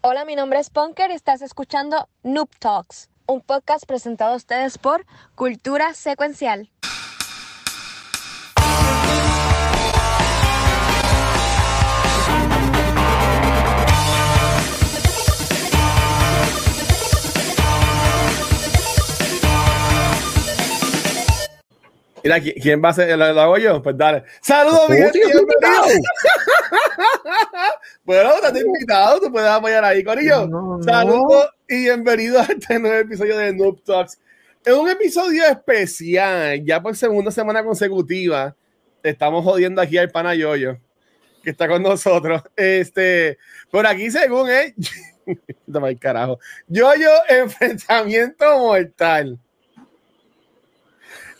Hola, mi nombre es Punker y estás escuchando Noob Talks, un podcast presentado a ustedes por Cultura Secuencial. Mira, ¿qui- ¿quién va a ser? ¿Lo, lo hago yo? Pues dale. ¡Saludos, Oh, Miguel! bueno, estás invitado, tú puedes apoyar ahí, Corillo. No, no. Saludos y bienvenidos a este nuevo episodio de Noob Talks. Es un episodio especial, ya por segunda semana consecutiva. Estamos jodiendo aquí al pana Yoyo, que está con nosotros. Este, por aquí, según él, toma el carajo. Yoyo, enfrentamiento mortal.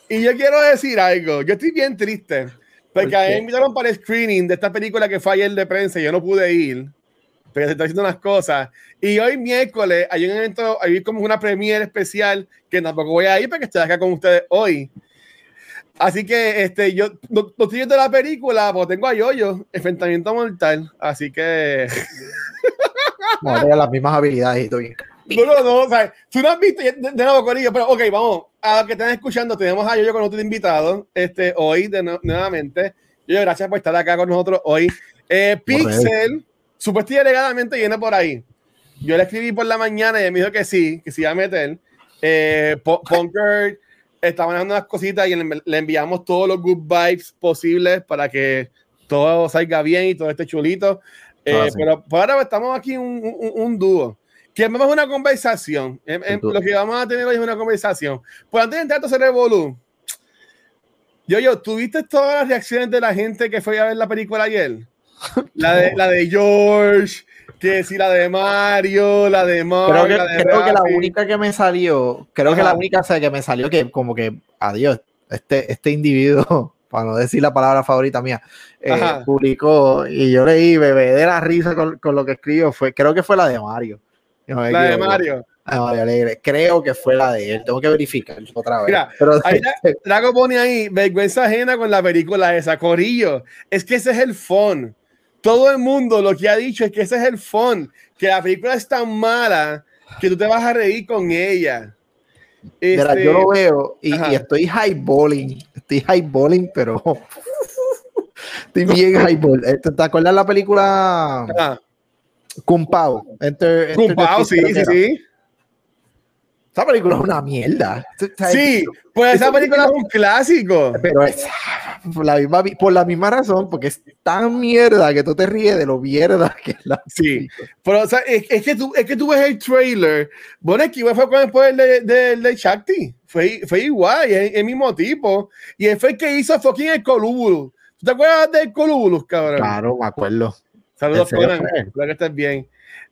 Y yo quiero decir algo. Yo estoy bien triste. Porque ¿Por a mí me invitaron para el screening de esta película que fue ayer de prensa y yo no pude ir. Pero se están haciendo unas cosas. Y hoy miércoles hay un evento, hay como una premiere especial que tampoco voy a ir porque estoy acá con ustedes hoy. Así que este, yo no, no estoy viendo la película, porque tengo a Yoyo, enfrentamiento mortal. Así que. No, las mismas habilidades y todo bien. No, no, no, o sea, tú no has visto, de, de nuevo, Corillo, pero ok, vamos, a los que están escuchando, tenemos a Yoyo con otro invitado, este, hoy, de nu- nuevamente. Yoyo, gracias por estar acá con nosotros hoy. Eh, Pixel, supuestamente y alegadamente viene por ahí. Yo le escribí por la mañana y él me dijo que sí, que sí iba a meter. Eh, Punker está manejando unas cositas y le, le enviamos todos los good vibes posibles para que todo salga bien y todo esté chulito. Eh, Ah, sí. Pero por ahora estamos aquí un, un, un dúo. Que vamos a una conversación. Em, dúo. lo que vamos a tener hoy es una conversación. Pues antes de entrar a hacer Revolu, yo, yo, ¿tuviste todas las reacciones de la gente que fue a ver la película ayer? La de, la de George, que sí, la de Mario, la de Mark, Creo que, la de creo que la única que me salió, creo que Ajá. la única o sea, que me salió que como que, adiós, este, este individuo, para no decir la palabra favorita mía, eh, publicó y yo leí bebé de la risa con, con lo que escribió, fue, creo que fue la de Mario. No La de. Mario. Ah, Mario Alegre. Creo que fue la de él, tengo que verificar otra vez. Mira, Pero Ahí Dra- Drago pone ahí, vergüenza ajena con la película esa, Corillo. Es que ese es el fun. Todo el mundo lo que ha dicho es que ese es el fun. Que la película es tan mala que tú te vas a reír con ella. Mira, Este, yo lo veo y, ajá. y estoy highballing. Estoy highballing, pero estoy bien highball. Este, ¿Te acuerdas la película ah, Kung Pao? Enter- Fist, sí, sí, sí. Esa película es una mierda. Sí, pues esa película es un clásico. Pero es por la, misma, por la misma razón, porque es tan mierda que tú te ríes de lo mierda que es la Sí, pero o sea, es, es que tú, es que tú ves el trailer. Bueno, es que igual fue con después el de, de, de Shakti. Fue, fue igual, es el mismo tipo. Y él fue el que hizo fucking el Colubulus. ¿Tú te acuerdas del Colubulus, cabrón? Claro, me acuerdo. Saludos, ¿En serio Conan. Espero que estés bien.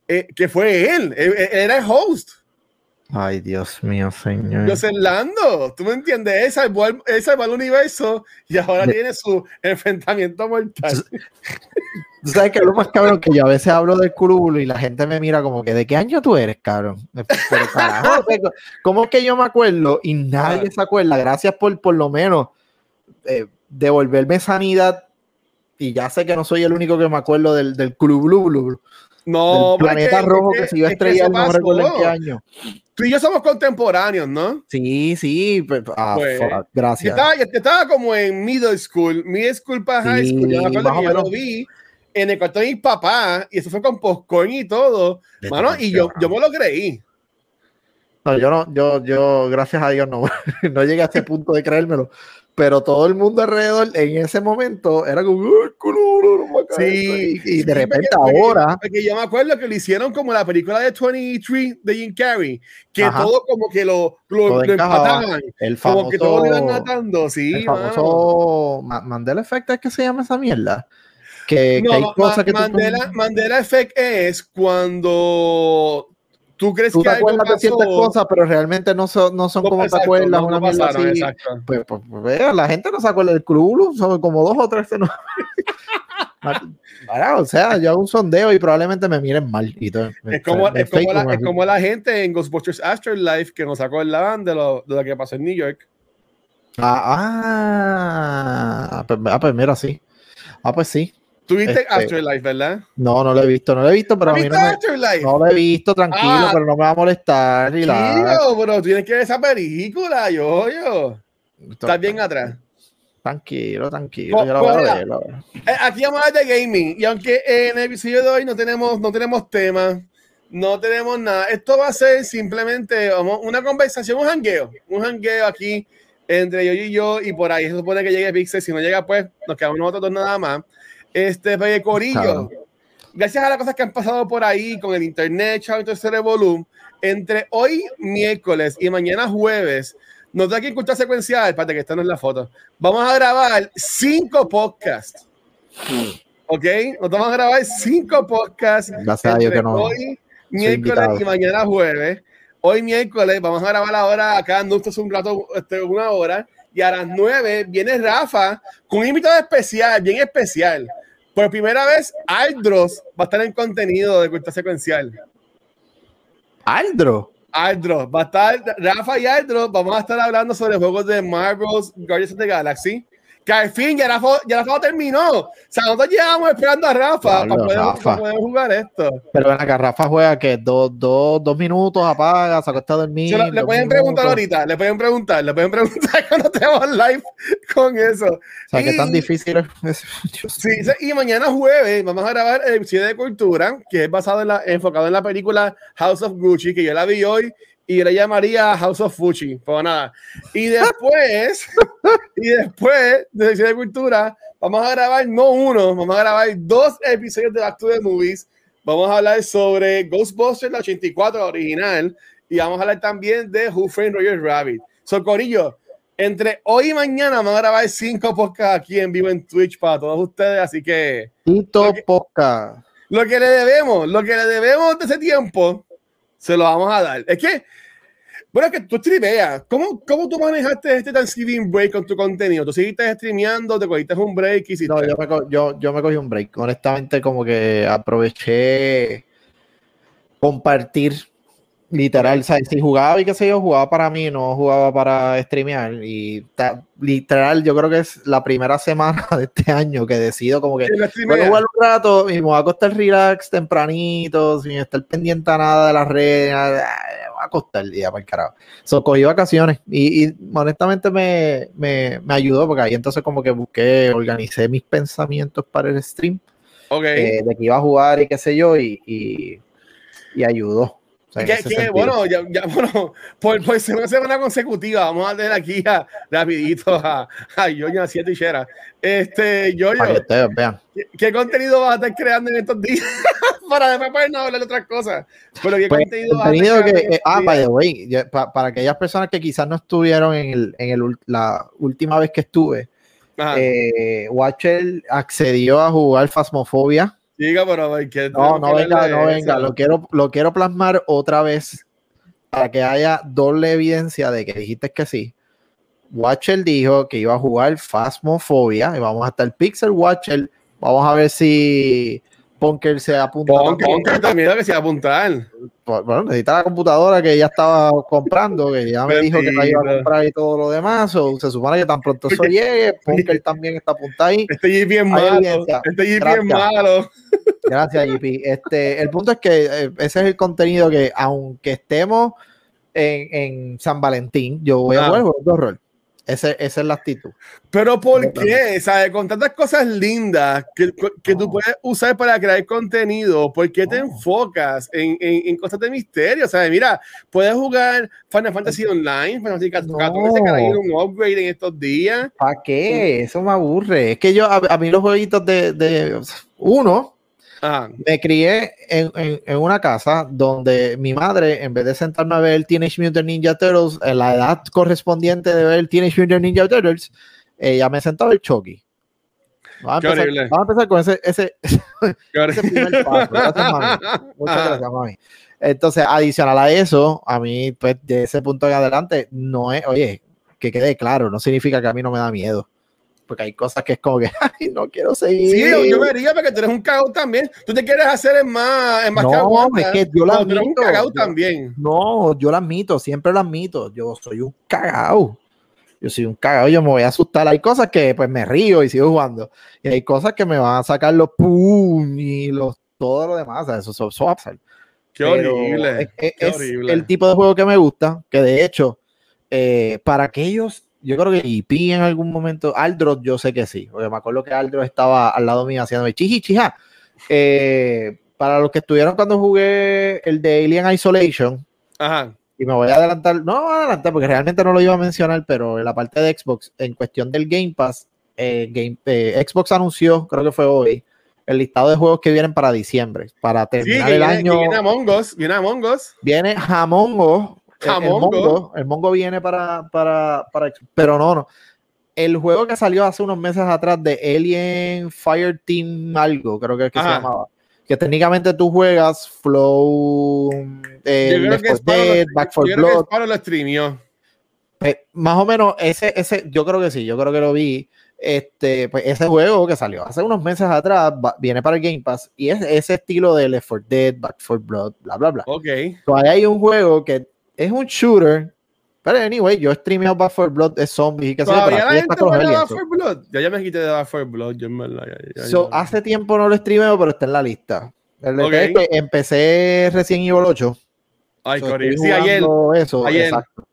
Eh, que fue él, él, él era el host. Ay, Dios mío, señor. José Lando, ¿tú me entiendes? Él salvó, el, él salvó el universo y ahora De- tiene su enfrentamiento mortal. Tú sabes que es lo más cabrón que yo a veces hablo del curubulo y la gente me mira como que ¿de qué año tú eres, cabrón? Pero carajo, ¿cómo es que yo me acuerdo y nadie se acuerda? Gracias por por lo menos eh, devolverme sanidad y ya sé que no soy el único que me acuerdo del, del curubulu, No, del planeta que- rojo que se iba a estrellar, eso no recuerdo en pasó. qué año. Tú y yo somos contemporáneos, ¿no? Sí, sí, ah, Pues, fuck, Yo gracias. estaba, yo estaba como en middle school, middle school para high school. Yo me acuerdo que yo lo vi en el cuarto de mi papá y eso fue con popcorn y todo. Mano, y yo, yo me lo creí. No, yo no, yo, yo, gracias a Dios, no, no llegué a ese punto de creérmelo. Pero todo el mundo alrededor en ese momento era como, "Ay, no Sí, esto", y, sí, de repente porque- ahora, Porque yo me acuerdo que lo hicieron como la película de 23 de Jim Carrey, que Ajá. todo como que lo, lo, Todo lo encajaba. empataban, el como que todo lo iban matando, sí. el famoso Ma- Mandela Effect es que se llama esa mierda. Que, que hay No, cosas Ma- que tú- Mandela, Mandela Effect es cuando tú crees tú que te acuerdas de ciertas pasó, cosas, pero realmente no son, no son no, como te exacto, acuerdas, no- una no pasaron, así. Pues, pues, pues, vea, la gente no se acuerda del club, son como dos o tres. Ahora, o sea, yo hago un sondeo y probablemente me miren mal. Y todo, Es como, es, como la, como es así. como la gente en Ghostbusters Afterlife que nos acordaban de lo, de lo que pasó en New York. Ah, ah, pues, ah, pues mira, sí. Ah, pues sí. Tuviste Este- Afterlife, ¿verdad? No, no lo he visto, no lo he visto, pero a ¿Has mí no me, Afterlife? no lo he visto, tranquilo, Ah. pero no me va a molestar. relax. Tío, pero tienes que ver esa película, yo, yo. Estás bien atrás. Tranquilo, tranquilo. Pues- yo lo voy a pues, ver, lo voy a ver. Eh, Aquí vamos a hablar de gaming. Y aunque en el episodio de hoy no tenemos, no tenemos tema, no tenemos nada, esto va a ser simplemente vamos, una conversación, un jangueo. Un jangueo aquí entre yo y yo. Y por ahí se supone que llegue Pixel. Si no llega, pues nos quedamos nosotros dos nada más. Este, pues, Corillo. Gracias a las cosas que han pasado por ahí con el internet, ese revolú, entre hoy miércoles y mañana jueves, nos da aquí en Cultura Secuencial, espérate que esta no es la foto, vamos a grabar cinco podcasts. ¿Ok? Nos vamos a grabar cinco podcasts. Gracias a Dios que no. Hoy, miércoles y mañana jueves. Hoy miércoles vamos a grabar ahora acá en Nustos un rato, este, una hora. Y a las nueve viene Rafa con un invitado especial, bien especial. Por primera vez, Aldros va a estar en contenido de Cultura Secuencial. Aldro. Aldros, va a estar Rafa y Aldros, vamos a estar hablando sobre juegos de Marvel's Guardians of the Galaxy. Que al fin ya Rafa, ya Rafa terminó. O sea, nosotros llevamos esperando a Rafa Diablo, para poder, Rafa. para poder jugar esto. Pero ven acá, Rafa juega que dos, dos, dos minutos, apaga, se acuesta a dormir. Lo- le pueden minutos. preguntar ahorita, le pueden preguntar, le pueden preguntar cuando estemos live con eso. O sea, que tan Y- difícil es. Sí, y mañana jueves vamos a grabar el episodio de Cultura, que es basado en la, enfocado en la película House of Gucci, que yo la vi hoy y yo la llamaría House of Fuchi, pues nada. Y después, y después de episodio de Cultura, vamos a grabar no uno, vamos a grabar dos episodios de Back to the Movies. Vamos a hablar sobre Ghostbusters, la 84 la original, y vamos a hablar también de Who Framed Roger Rabbit. So, Corillo, entre hoy y mañana vamos a grabar cinco podcasts aquí en vivo en Twitch para todos ustedes, así que Tito. Podcast. lo que le debemos, lo que le debemos de ese tiempo, se lo vamos a dar. Es que, bueno, es que tú streameas. ¿Cómo, ¿Cómo tú manejaste este Thanksgiving break con tu contenido? ¿Tú seguiste streameando? ¿Te cogiste un break? Hiciste? No, yo yo, yo me cogí un break. Honestamente, como que aproveché compartir literal. ¿sabes? Si jugaba y qué sé yo, jugaba para mí, no jugaba para streamear. Y ta- literal, yo creo que es la primera semana de este año que decido como que voy a jugar un rato y me voy a acostar relax tempranito, sin estar pendiente a nada de las redes. nada, me voy a acostar el día para el carajo. So, cogí vacaciones y, y honestamente me, me, me ayudó porque ahí entonces como que busqué, organicé mis pensamientos para el stream Ok. eh, de que iba a jugar y qué sé yo y, y, y ayudó. Sea, Que- que, bueno, ya, ya, bueno, por, por segunda semana consecutiva, vamos a tener aquí a, rapidito a, a Yoyo haciendo Tichera. Este, Yoyo, para que ustedes vean. ¿qué, qué contenido vas a estar creando en estos días? para después poder no hablar de otras cosas. Pero ¿qué Pues, contenido vas a contenido estar que, eh, ah, by the way, ya, pa- para aquellas personas que quizás no estuvieron en, el, en el, la última vez que estuve, eh, Watcher accedió a jugar Phasmophobia. Diga, pero ¿qué No, no que venga, no venga, lo quiero, lo quiero plasmar otra vez para que haya doble evidencia de que dijiste que sí. Watcher dijo que iba a jugar Phasmophobia y vamos a estar Pixel Watcher. Vamos a ver si Punker se apunta. Pon, también. pon que se va a apuntar. Bueno, necesita la computadora que ya estaba comprando, que ya me dijo que la iba a comprar y todo lo demás. o se supone que tan pronto eso llegue, Punker también está apuntado ahí. Este bien Hay malo. evidencia. Este Gracias. bien malo. Gracias, JP. Este, el punto es que eh, ese es el contenido que, aunque estemos en, en San Valentín, yo voy a jugar juegos de horror. Ese- esa es la actitud. Pero ¿por qué? ¿Sabes? Con tantas cosas lindas que, que tú puedes usar para crear contenido, ¿por qué te enfocas en, en, en cosas de misterio? ¿Sabes? Mira, puedes jugar Final Fantasy Online, Final Fantasy 14, No. que ha ido un upgrade en estos días. ¿Para qué? Eso me aburre. Es que yo, a, a mí los jueguitos de, de uno, Ajá. me crié en, en- en una casa donde mi madre, en vez de sentarme a ver Teenage Mutant Ninja Turtles, en la edad correspondiente de ver Teenage Mutant Ninja Turtles, ella me sentaba el Chucky. Vamos a, empezar, vamos a empezar con ese, ese, ese primer paso. Gracias, mami. Muchas gracias, mami. Entonces, adicional a eso, a mí, pues, de ese punto en adelante, no es, oye, que quede claro, no significa que a mí no me da miedo. Porque hay cosas que es como que, ay, no quiero seguir. Sí, yo, me diría porque tú eres un cagao también. Tú te quieres hacer en más, en más No, que aguanta, es que yo la un admito. cagao Yo- también. No, yo lo admito, siempre lo admito. Yo soy un cagao. yo soy un cagado, yo me voy a asustar. Hay cosas que pues me río y sigo jugando. Y hay cosas que me van a sacar los pum y los, todo lo demás. eso, eso, eso va a pasar. Qué horrible. Es, es- qué es horrible. el tipo de juego que me gusta, que de hecho, eh, para aquellos, yo creo que IP en algún momento, Aldros yo sé que sí, porque me acuerdo que Aldros estaba al lado mío haciéndome chiji, chija. Eh, para los que estuvieron cuando jugué el de Alien Isolation, Ajá. y me voy a adelantar, no voy a adelantar porque realmente no lo iba a mencionar, pero en la parte de Xbox, en cuestión del Game Pass, eh, Game, eh, Xbox anunció, creo que fue hoy, el listado de juegos que vienen para diciembre, para Sí, terminar que el viene, año. que viene Among Us. Viene Among Us. Viene Jamongo. El- El. Mongo, el Mongo viene para, para, para. Pero no, no. El juego que salió hace unos meses atrás de Alien Fire Team algo, creo que es que se Ajá. llamaba. Que técnicamente tú juegas Flow, eh, Left que 4 Sparrow lo- Dead, Back 4 yo creo que Blood. Sparrow lo streamió. Pues, más o menos ese, ese, yo creo que sí, yo creo que lo vi. Este, pues ese juego que salió hace unos meses atrás va- viene para el Game Pass y es ese estilo de Left 4 Dead, Back 4 Blood, bla, bla, bla. Ok. Ahí hay un juego que es un shooter. Pero anyway, yo he streameado Back 4 Blood, es zombies y pero Todavía la gente está con juega Back so- 4 Blood. Ya, ya me quité de Back 4 Blood. Yo en verdad. ya- ya- so, hace tiempo no lo streameo, pero está en la lista. El Ok. detalle es que empecé recién Evil 8. Ay, so, Sí, ayer. Eso, ayer. exacto.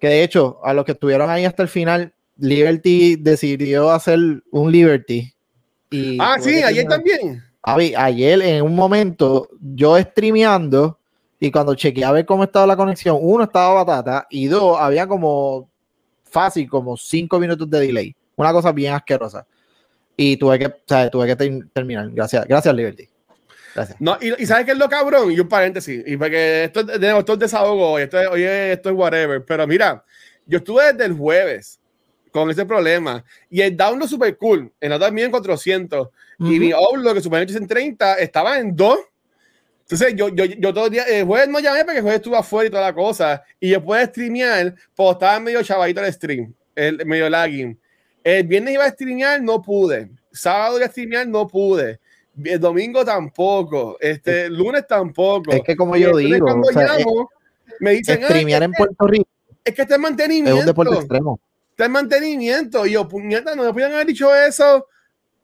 Que de hecho, a los que estuvieron ahí hasta el final, Liberty decidió hacer un Liberty. Y Ah, sí, que ayer también. Ayer en un momento, yo streameando y cuando chequeé a ver cómo estaba la conexión, uno estaba batata y dos, había como fácil, como cinco minutos de delay. Una cosa bien asquerosa. Y tuve que, o sea, tuve que ter- terminar. Gracias, gracias, Liberty. Gracias. No, y, y ¿sabes qué es lo cabrón? Y un paréntesis. Y porque esto, esto es desahogo hoy. Esto, es- hoy es- esto es whatever. Pero mira, yo estuve desde el jueves con ese problema. Y el download super cool. En la también en 400. Y mi upload, que suponía en 30, estaba en 2. Entonces, yo, yo, yo todo el día, el jueves no llamé porque el jueves estuve afuera y toda la cosa. Y yo pude streamear, pues estaba medio chavadito el stream, el medio lagging. El viernes iba a streamear, no pude. Sábado iba a streamear, no pude. El domingo tampoco. Este, el lunes tampoco. Es que como yo digo, cuando o sea, llamo, me dicen, "Ah, streamear es en Puerto Rico es que está en es mantenimiento un deporte extremo. está en mantenimiento. Y yo, puñeta, no me podían haber dicho eso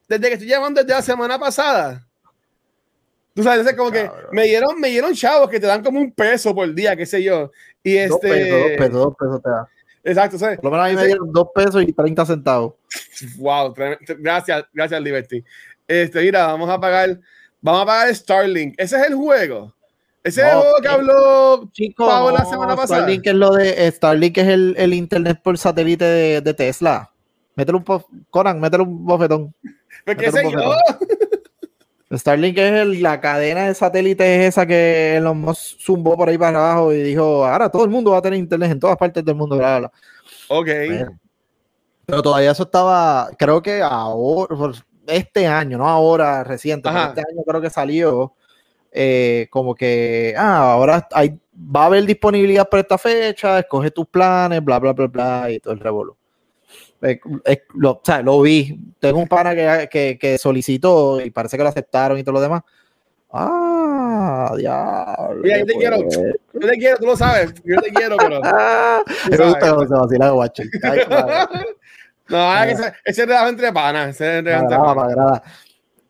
desde que estoy llamando desde la semana pasada. Tú sabes, es como que me dieron, me dieron chavos que te dan como un peso por día, qué sé yo. Y Dos este. pesos, dos pesos, dos pesos te da. Exacto, ¿sabes? Por lo menos a mí me dieron dos pesos y 30 centavos. Wow, gracias, gracias, Liberty. Este, mira, vamos a pagar, vamos a pagar Starlink. Ese es el juego. Ese es el juego que eh, habló Chico, Pavo la semana pasada. Starlink es lo de Starlink es el, el internet por satélite de, de Tesla. Métele un Conan, métele un bofetón. Porque Métele ese yo. Starlink es el- la cadena de satélites esa que Elon Musk zumbó por ahí para abajo y dijo, ahora todo el mundo va a tener internet en todas partes del mundo. bla, bla, bla". Ok. Pero todavía eso estaba, creo que ahora, este año, no ahora reciente, pero este año creo que salió eh, como que, ah, ahora hay, va a haber disponibilidad para esta fecha, escoge tus planes, bla, bla, bla, bla, y todo el revolú. Eh, eh, lo, o sea, lo vi. Tengo un pana que, que, que solicitó y parece que lo aceptaron y todo lo demás. Ah, diablo. Mira, yo te quiero. pues. Yo te quiero, tú lo sabes. Yo te quiero, pero. Ah, me gusta cuando se vacila de guacho. No, ahora que ese, ese es entre panas. Ese es entre panas.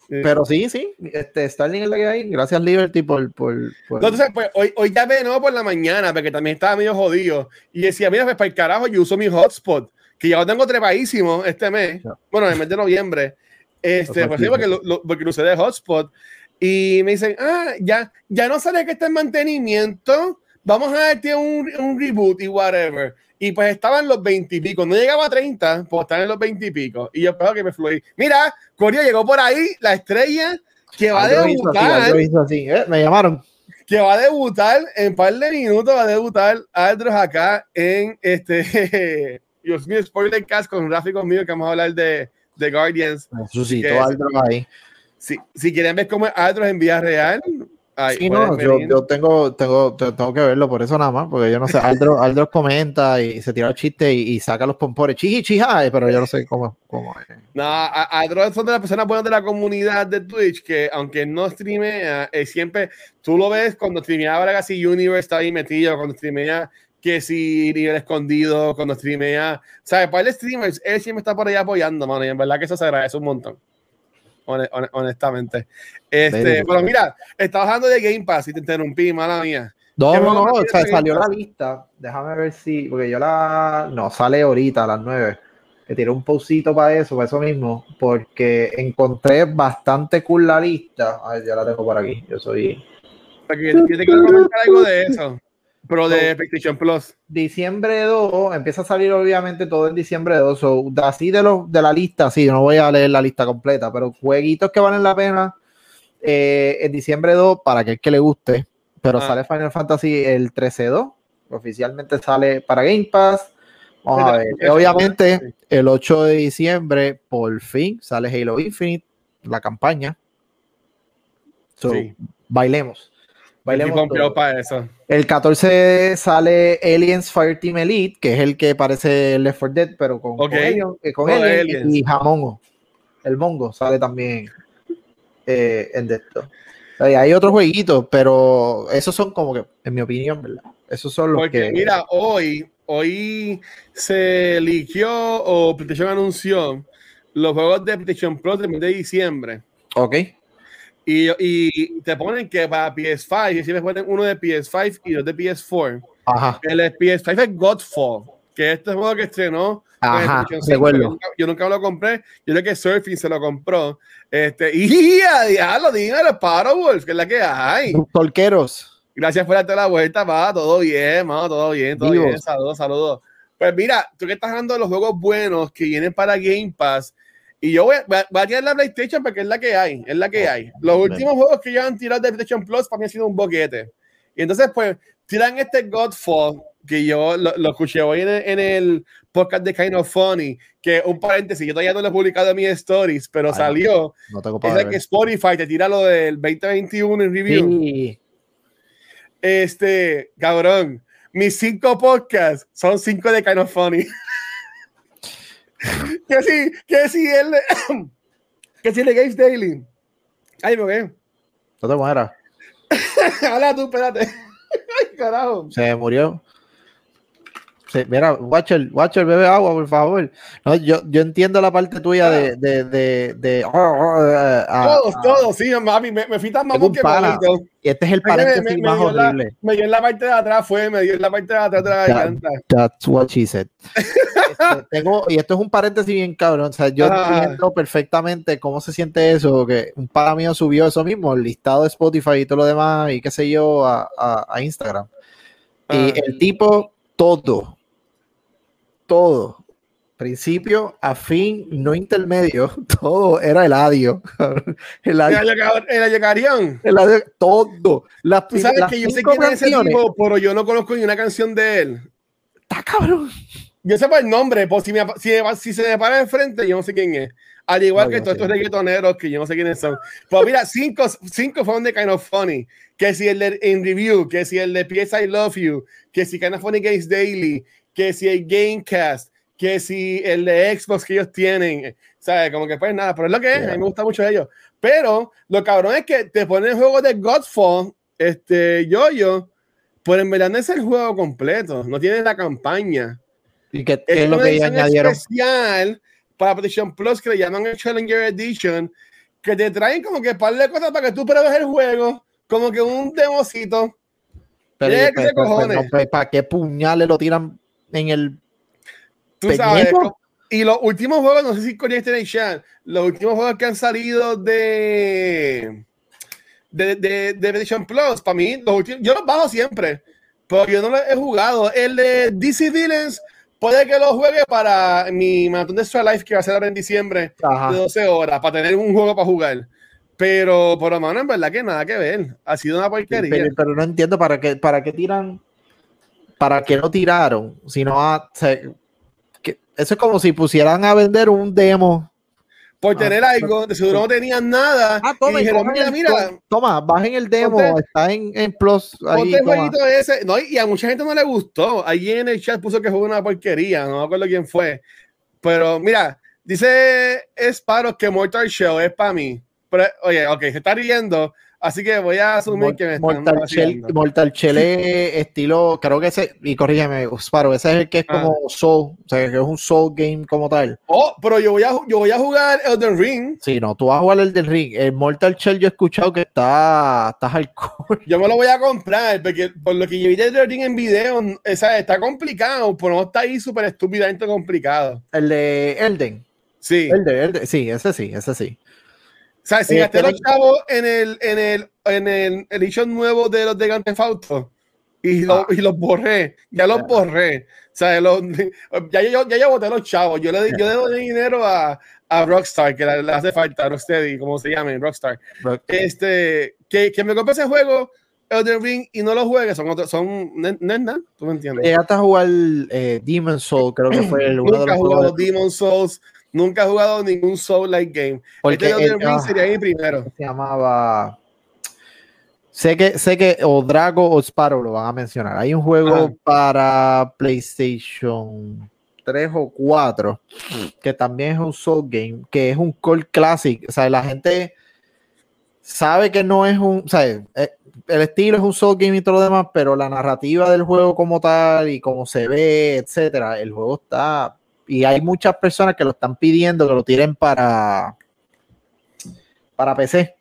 Sí. Pero sí, sí, este, Starling es la que hay. Gracias, Liberty, por. por, por- No, entonces, pues hoy, hoy ya de nuevo por la mañana, porque también estaba medio jodido. Y decía, mira, pues para el carajo, yo uso mi hotspot, que ya lo tengo trepadísimo este mes. Ya. Bueno, en el mes de noviembre. Este, pues sí, porque lo, lo- porque lo usé de hotspot. Y me dicen, ah, ya, ya no sale que está en mantenimiento. Vamos a darte un, un reboot y whatever. Y pues estaban los 20 y pico. No llegaba a 30, pues están en los 20 y pico. Y yo espero que me fluí. Mira, Corea llegó por ahí, la estrella que va a así, debutar hizo así. Eh, me llamaron. que va a debutar en un par de minutos, va a debutar Aldros acá en este, Dios mío, spoiler cast con gráficos míos que vamos a hablar de, de Guardians. Suscitó Que- ahí. Si, si quieren ver cómo es Aldros en vida real, ahí Sí, no, yo, yo tengo, tengo, te- tengo que verlo por eso nada más, porque yo no sé. Aldros, Aldros comenta y se tira el chiste y, y saca los pompores. Chiji, chija, eh, pero yo no sé cómo, cómo es. No, a- Aldros son de las personas buenas de la comunidad de Twitch que, aunque no streamea, eh, siempre tú lo ves cuando streameaba Legacy Universe, está ahí metido, cuando streamea que si nivel escondido, cuando streamea. ¿Sabes? Para el streamers, él siempre está por ahí apoyando, mano. Y en verdad que eso se agradece un montón. honestamente. Este, pero mira, estaba hablando de Game Pass y te interrumpí, mala mía. No, no, no, o sea, salió la lista. Déjame ver si, porque yo la. No, sale ahorita a las 9. Que tiré un pausito para eso, para eso mismo, porque encontré bastante cool la lista. A ver, ya la tengo por aquí. Yo soy. Yo te quiero comentar algo de eso. Pero de PlayStation Plus. Diciembre 2, empieza a salir obviamente todo en diciembre 2. So, así de, los, de la lista, sí, no voy a leer la lista completa, pero jueguitos que valen la pena eh, en diciembre 2 para aquel que le guste. Pero ah. sale Final Fantasy el 13-2. Oficialmente sale para Game Pass. Vamos a ver. Obviamente, el 8 de diciembre, por fin, sale Halo Infinite, la campaña. So, bailemos. Bailemos para eso. El 14 sale Aliens Fireteam Elite, que es el que parece Left 4 Dead, pero con, con, eh, y Jamongo. El Mongo sale también eh, en esto. Hay otros jueguitos, pero esos son como que, en mi opinión, ¿verdad? Esos son los Porque, que. Mira, hoy, hoy se eligió o PlayStation anunció los juegos de PlayStation Pro del mes de diciembre. Ok. Y, y, te ponen que para PS5, y si me ponen uno de PS5 y dos de PS4. Ajá. El PS5 es Godfall, que este juego que estrenó. Ajá, yo, nunca, yo, nunca, lo compré. Yo creo que Surfing se lo compró. Este, y a diablo, dímelo, Wolf, que es la que hay. Tolqueros. Gracias por darte la vuelta, va. Todo bien, mano, todo bien, todo bien. Saludos, saludos. Pues mira, tú que estás hablando de los juegos buenos que vienen para Game Pass. Y yo voy, a tirar la PlayStation porque es la que hay, es la que hay. Los últimos juegos que ya han tirado de PlayStation Plus para mí ha sido un boquete. Y entonces, pues, tiran este Godfall, que yo lo, escuché hoy en el, podcast de Kind of Funny, que un paréntesis, yo todavía no lo he publicado en mis stories, pero salió. No tengo es que Spotify te tira lo del 2021 en review. Este, cabrón, mis cinco podcasts son cinco de Kind of Funny. que si, que si él, que si le Games Daily. Ay, me ve. No te mueras. Habla tú, espérate. Ay, carajo. Se murió mira, Watcher, Watcher, bebe agua, por favor. No, yo, yo entiendo la parte tuya de. de, de, de oh, oh, eh, todos, todos, sí, mami, me, me fui tan mamón que Y este es el paréntesis más horrible. me dio en la parte de atrás, fue, me dio en la parte de atrás de la garganta. that's what she said. Este, tengo, y esto es un paréntesis bien cabrón. O sea, yo entiendo perfectamente cómo se siente eso, que un pana mío subió eso mismo, el listado de Spotify y todo lo demás, y qué sé yo, a, a, a Instagram. Y el tipo, todo, todo, principio a fin, no intermedio, todo era el adio. El adiós. El El todo. Tú sabes que yo sé quién es ese tipo, pero yo no conozco ni una canción de él. Está cabrón. Yo sé el nombre, pues si, me, si, se me para de frente, yo no sé quién es. Al igual que todos estos reggaetoneros que yo no sé quiénes son. Pues mira, cinco, cinco fueron de Kind of Funny. Que si el de In Review, que si el de PS I Love You, que si Kind of Funny Games Daily, que si hay Gamecast, que si el de Xbox que ellos tienen, ¿sabes? Como que pues nada, pero es lo que es, a mí me gusta mucho ellos. Pero lo cabrón es que te ponen el juego de Godfall, este, yo-yo, pero en verdad no es el juego completo, no tiene la campaña. ¿Y qué, es, lo que añadieron? especial para PlayStation Plus que le llaman el Challenger Edition, que te traen como que par de cosas para que tú pruebes el juego, como que un democito. Pero, pues, pues, pues, ¿para qué puñales lo tiran en el. Tú sabes. Y los últimos juegos, no sé si con este chat, los últimos juegos que han salido de. De, de, de Plus, para mí, los últimos, yo los bajo siempre, pero yo no los he jugado. El de DC Villains, puede que lo juegue para mi maratón de Extra Life que va a ser ahora en diciembre de 12 horas, para tener un juego para jugar. Pero, por lo menos, en verdad que nada que ver. Ha sido una porquería. Pero, pero no entiendo para qué, para qué tiran ¿para qué lo tiraron? Si no, a, que, eso es como si pusieran a vender un demo. Por tener ah, algo, de seguro no tenían nada. Ah, toma, y dijeron, mira, mira. Toma, bajen el demo, está en, en Plus. Ahí, ese. No, y a mucha gente no le gustó. Allí en el chat puso que fue una porquería, no me acuerdo quién fue. Pero mira, dice Sparrow que Mortal Shell es para mí. Pero, oye, ok, se está riendo. Así que voy a asumir que me están Mortal Shell. Mortal Shell es estilo, creo que ese, y corrígeme, Sparo, ese es el que es Ah. como Soul, o sea, que es un Soul game como tal. Oh, pero yo voy a, yo voy a jugar Elden Ring. Sí, no, tú vas a jugar el del ring. El Mortal Shell yo he escuchado que está, está hardcore. Yo me lo voy a comprar porque por lo que yo vi de Elden Ring en video, o sea, está complicado, pero no está ahí súper estúpidamente complicado. El de Elden. Sí. El de Elden, sí, ese sí, ese sí. Sea, si Eh, gasté los chavos en el, en el, en el edition nuevo de los de Grand Auto y, lo- Ah. y los borré, ya los Ya. borré. O sea, los- ya, yo, ya yo boté los chavos. Yo le, yo le doy dinero a, a Rockstar, que le, hace falta, Rocksteady, como se llame, Rockstar. Rock- Este, que, que me compre ese juego, Elden Ring, y no lo juegue, son otros, son, nada, tú me entiendes. Llegaste a jugar eh, Demon Soul, creo que fue el uno de Nunca he los jugado juegos. Demon Souls, nunca he jugado ningún Soul-like game. Porque este el- Ring ah. sería mi primero. se llamaba. Sé que, sé que o Drago o Sparrow lo van a mencionar. Hay un juego Ajá. para PlayStation 3 o 4 que también es un Soul Game, que es un Core Classic. O sea, la gente sabe que no es un. O sea, eh, el estilo es un Soul Game y todo lo demás, pero la narrativa del juego como tal y cómo se ve, etcétera, el juego está. Y hay muchas personas que lo están pidiendo que lo tiren para. Para PC.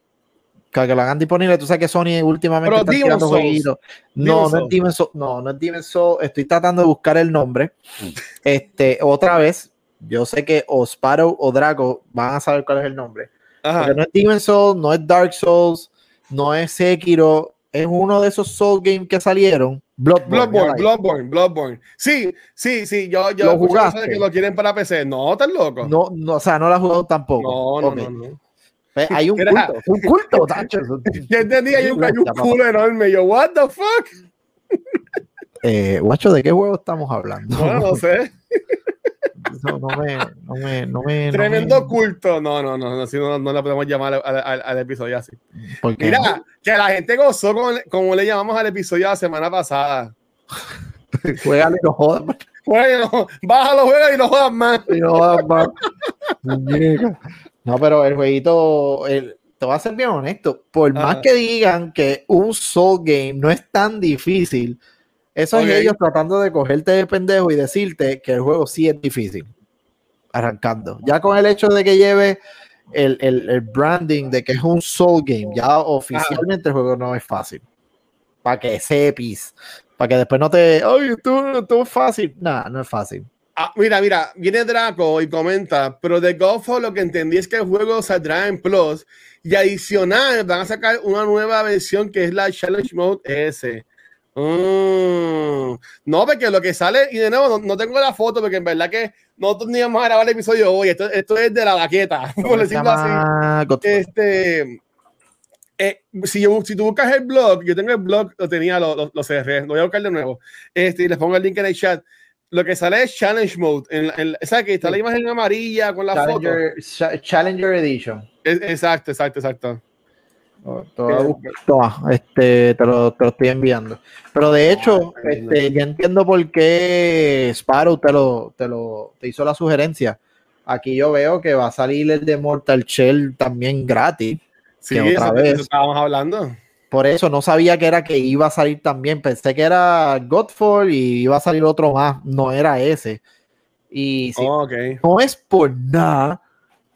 Que que lo hagan disponible. Tú sabes que Sony últimamente está tirando Souls. jueguitos. No, no es. Demon's Souls. No, no es Demon's Souls. Estoy tratando de buscar el nombre. Este, otra vez, yo sé que o Sparrow o Draco van a saber cuál es el nombre. Ajá. Porque no es Demon's Souls, no es Dark Souls, no es Sekiro. Es uno de esos Soul Games que salieron. Bloodborne. Bloodborne. Bloodborne, Bloodborne. Sí, sí, sí, yo, yo ¿Lo jugaste? que lo quieren para PC. No, estás loco. No, no, o sea, no lo has jugado tampoco. no, no, Ok. no, no. Pues Hay un Era- culto, un culto, tacho. Yo entendí, hay un, hay un culo enorme. Yo, what the fuck? Eh, guacho, ¿de qué juego estamos hablando? No, no sé. No, no me, no me, no me. no Tremendo me- culto. No, no, no, no, así no, no le podemos llamar al, al- al episodio así. Mira, que la gente gozó con, como le llamamos al episodio de la semana pasada. Juégale y no jodas. Bueno, bájalo, juega y no jodas más. y no jodas más. No, pero el jueguito, el- te voy a ser bien honesto, por más que digan que un Soul Game no es tan difícil, eso Ok. es ellos tratando de cogerte de pendejo y decirte que el juego sí es difícil. Arrancando. Ya con el hecho de que lleve el, el- el branding de que es un Soul Game, ya oficialmente el juego no es fácil. Para que sepis. Para que después no te. Ay, esto, esto es fácil. Nada, no es fácil. Ah, mira, mira, viene Draco y comenta, pero de Godfall lo que entendí es que el juego saldrá en Plus y adicional van a sacar una nueva versión que es la Challenge Mode S. Mm. No, porque lo que sale, y de nuevo, no, no tengo la foto porque en verdad que nosotros ni íbamos a grabar el episodio hoy, esto, esto es de la baqueta, por decirlo así. Este, eh, si, yo- si tú buscas el blog, yo tengo el blog, lo tenía, lo, lo, lo cerré, lo voy a buscar de nuevo. Este, y les pongo el link en el chat. Lo que sale es Challenge Mode. En, en ¿Sabes que está la imagen amarilla con la foto? Challenger, Cha- Challenger Edition. Es- exacto, exacto, exacto. Oh. Toma, este, te lo, te lo estoy enviando. Pero de hecho, Ay, este, ya entiendo por qué Sparrow te lo, te lo te hizo la sugerencia. Aquí yo veo que va a salir el de Mortal Shell también gratis. Sí, Que otra eso, vez. eso estábamos hablando. Por eso no sabía que era que iba a salir también. Pensé que era Godfall y iba a salir otro más. No era ese. Y si Oh, no es por nada,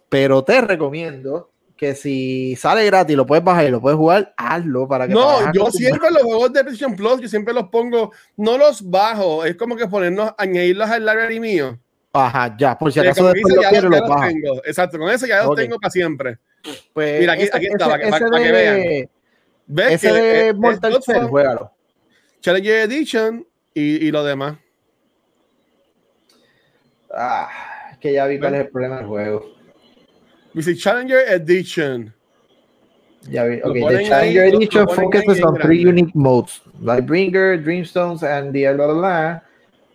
pero te recomiendo que si sale gratis, lo puedes bajar y lo puedes jugar, hazlo para que No, yo siempre los juegos de PlayStation Plus, yo siempre los pongo, no los bajo, es como que ponernos, añadirlos al library mío. Ajá, ya, por si acaso después lo los- tengo. Exacto, con eso ya los tengo para siempre. Pues Mira, aquí- ese- aquí está, ese- para que- para- para que de- vean. ¿Ves? Ese que de es- Mortal Shell, juégalo. Challenger Edition y, y lo demás. Ah, es que ya vi cuál es el problema del juego. Dice Challenger Edition. Ya vi. Lo Ok, ponen the Challenger Edition focuses on three grande. unique modes: Lightbringer, Dreamstones, and the blah, blah, blah.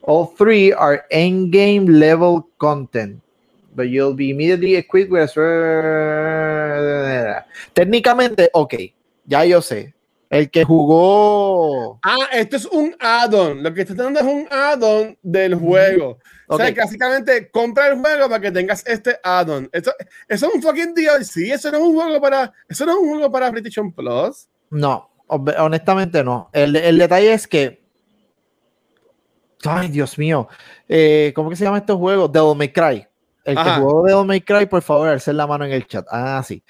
All three are endgame level content, but you'll be immediately equipped with a... Técnicamente, ok, ya yo sé. El que jugó. Ah, esto es un add-on. Lo que está dando es un add-on del juego. O sea, básicamente compra el juego para que tengas este add-on. Eso, eso es un fucking DLC. Eso no es un juego para. Eso no es un juego para PlayStation Plus. No, honestamente no. El, el detalle es que. Ay, Dios mío. Eh, ¿Cómo que se llama este juego? Devil May Cry. El Ajá. que jugó Devil May Cry, por favor, alcer la mano en el chat. Ah, sí.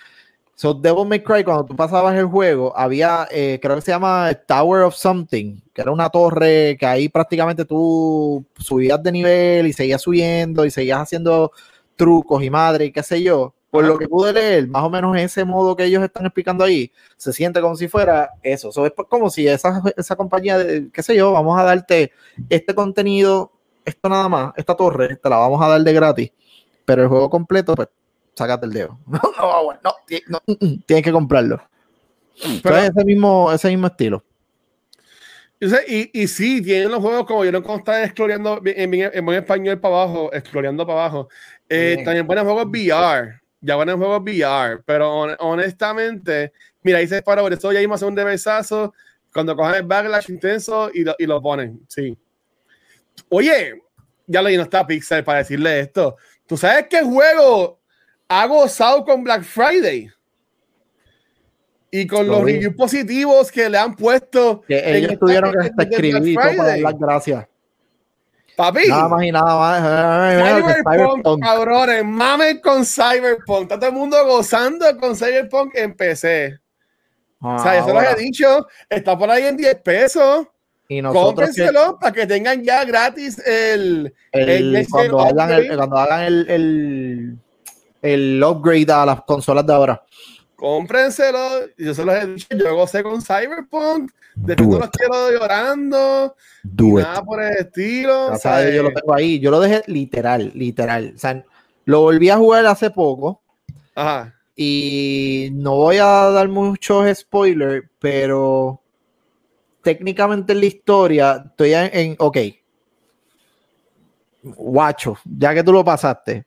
So, Devil May Cry, cuando tú pasabas el juego, había, eh, creo que se llama Tower of Something, que era una torre que ahí prácticamente tú subías de nivel y seguías subiendo y seguías haciendo trucos y madre y qué sé yo. Por lo que pude leer, más o menos ese modo que ellos están explicando ahí, se siente como si fuera eso. So, es como si esa, esa compañía, de, qué sé yo, vamos a darte este contenido, esto nada más, esta torre, te la vamos a dar de gratis, pero el juego completo, pues, sácate el dedo. No, no, bueno, no, no, mm, mm, tienes que comprarlo. Pero- Entonces, ese mismo, ese mismo estilo. Y, y sí, tienen los juegos como yo no consta exploreando en, en, en buen español para abajo, exploreando para abajo. Eh, también ponen juegos VR. Ya ponen juegos VR. Pero hon- honestamente, mira, dice para por eso ya mismo hacer un reversazo cuando cojan el backlash intenso y lo, y lo ponen. Sí. Oye, ya lo no está Pixel para decirle esto. ¿Tú sabes qué juego ha gozado con Black Friday? Y con los reviews positivos que le han puesto. Que ellos esta- tuvieron que hasta escribir para dar las gracias. Papi, Nada más y nada más. Cyberpunk, cabrones, mamen con Cyberpunk. Está todo el mundo gozando con Cyberpunk en PC. o sea, se los Ahora, he dicho, está por ahí en 10 pesos. y nosotros que- Cómprenselo para que tengan ya gratis el. cuando, hagan el, cuando hagan el, el, el upgrade a las consolas de ahora. Cómprenselo. Yo se los he dicho, yo gocé con Cyberpunk. Después Do no los quiero llorando. Do it. Nada por el estilo. o sea, yo lo eh, tengo ahí. Yo lo dejé literal, literal. O sea, lo volví a jugar hace poco Ajá. y no voy a dar muchos spoilers, pero técnicamente en la historia estoy en, en- ok. Guacho, ya que tú lo pasaste,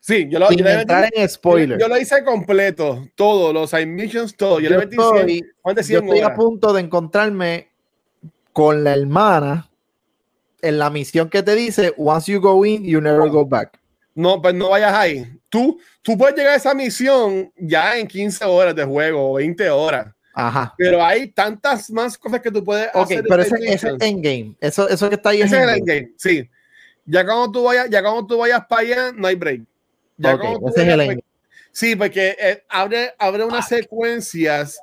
Sí, yo lo, sin yo le metí- entrar en spoilers. Yo lo hice completo, todo, los missions, todo. Yo, le Yo metí estoy- 100, más de yo 100 estoy a punto de encontrarme con la hermana en la misión que te dice, once you go in, you never go back. No, pues no vayas ahí. Tú, tú puedes llegar a esa misión ya en 15 horas de juego o 20 horas. Ajá. Pero hay tantas más cosas que tú puedes Ok, hacer. pero en ese, es missions. endgame. Eso, eso que está ahí es Ese es el endgame. endgame, sí. Ya cuando tú vayas, ya cuando tú vayas para allá, no hay break. Ya Ok, cuando tú ese es el pues, Sí, porque eh, abre, abre unas secuencias.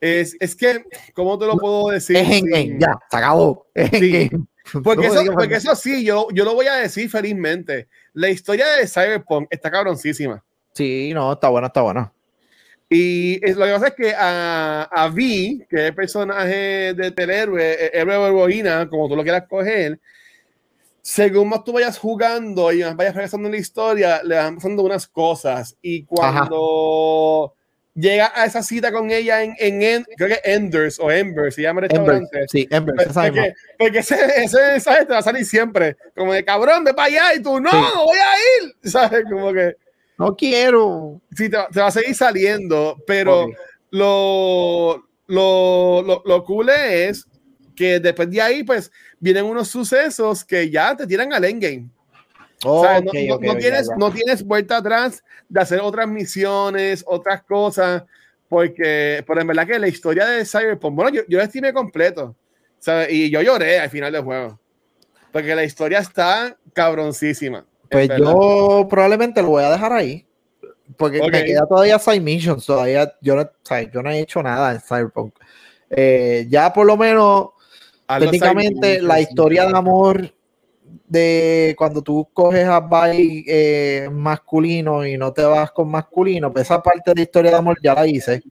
Es, es que, ¿cómo te lo puedo decir? Es endgame, sin- ya, se acabó. Es Sí. endgame. Porque, eso, porque eso sí, yo, yo lo voy a decir felizmente. La historia de Cyberpunk está cabroncísima. Sí, no, está bueno, está bueno. Y es, lo que pasa es que a, a Vi, que es el personaje de del héroe, eh, héroe o heroína, como tú lo quieras coger, según más tú vayas jugando y más vayas regresando en la historia, le van pasando unas cosas. Y cuando llega a esa cita con ella en, en, En- creo que Enders o Ember, se llama el Ember, restaurante. sí, Ember, misma. Porque, porque ese, ese mensaje te va a salir siempre. Como de cabrón, ve para allá y tú, no, Sí. no voy a ir. ¿Sabes? Como que No quiero. sí, te, va- te va a seguir saliendo, pero Ok. lo, lo, lo, lo cool es que después de ahí, pues vienen unos sucesos que ya te tiran al endgame. O sea, no, Ok, no- ok, no tienes, ya. no tienes vuelta atrás de hacer otras misiones, otras cosas, porque, pero en verdad que la historia de Cyberpunk, bueno, yo, yo la estimé completo, ¿sabes? y yo lloré al final del juego, porque la historia está cabroncísima. Pues yo probablemente lo voy a dejar ahí. Porque Ok. me queda todavía side missions. Todavía yo no, yo no he hecho nada en Cyberpunk. Eh, ya por lo menos, técnicamente, la historia de amor de cuando tú coges a Bai eh, masculino y no te vas con masculino, pues esa parte de historia de amor ya la hice.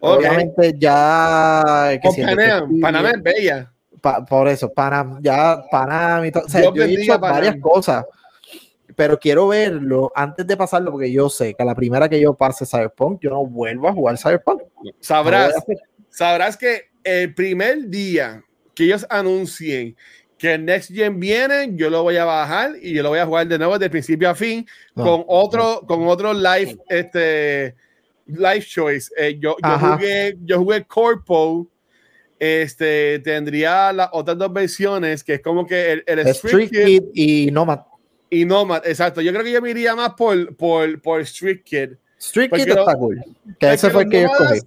Ok. Obviamente ya que si Panam, Panam es bella. Pa- por eso, Panam, ya Panam y todo. O sea, Dios yo he Panam. varias cosas, pero quiero verlo antes de pasarlo, porque yo sé que la primera que yo pase Cyberpunk, yo no vuelvo a jugar Cyberpunk. No Sabrás, hacer- sabrás que el primer día que ellos anuncien que el Next Gen viene, yo lo voy a bajar y yo lo voy a jugar de nuevo desde principio a fin No, con otro, con otro live, este, live choice. Eh, yo, yo jugué, yo jugué Corpo este, tendría las otras dos versiones, que es como que el, el Street, Kid, y Nomad. Y Nomad, exacto. Yo creo que yo me iría más por, por, por Street Kid. Street Kid está cool. Que ese fue el que yo escogí.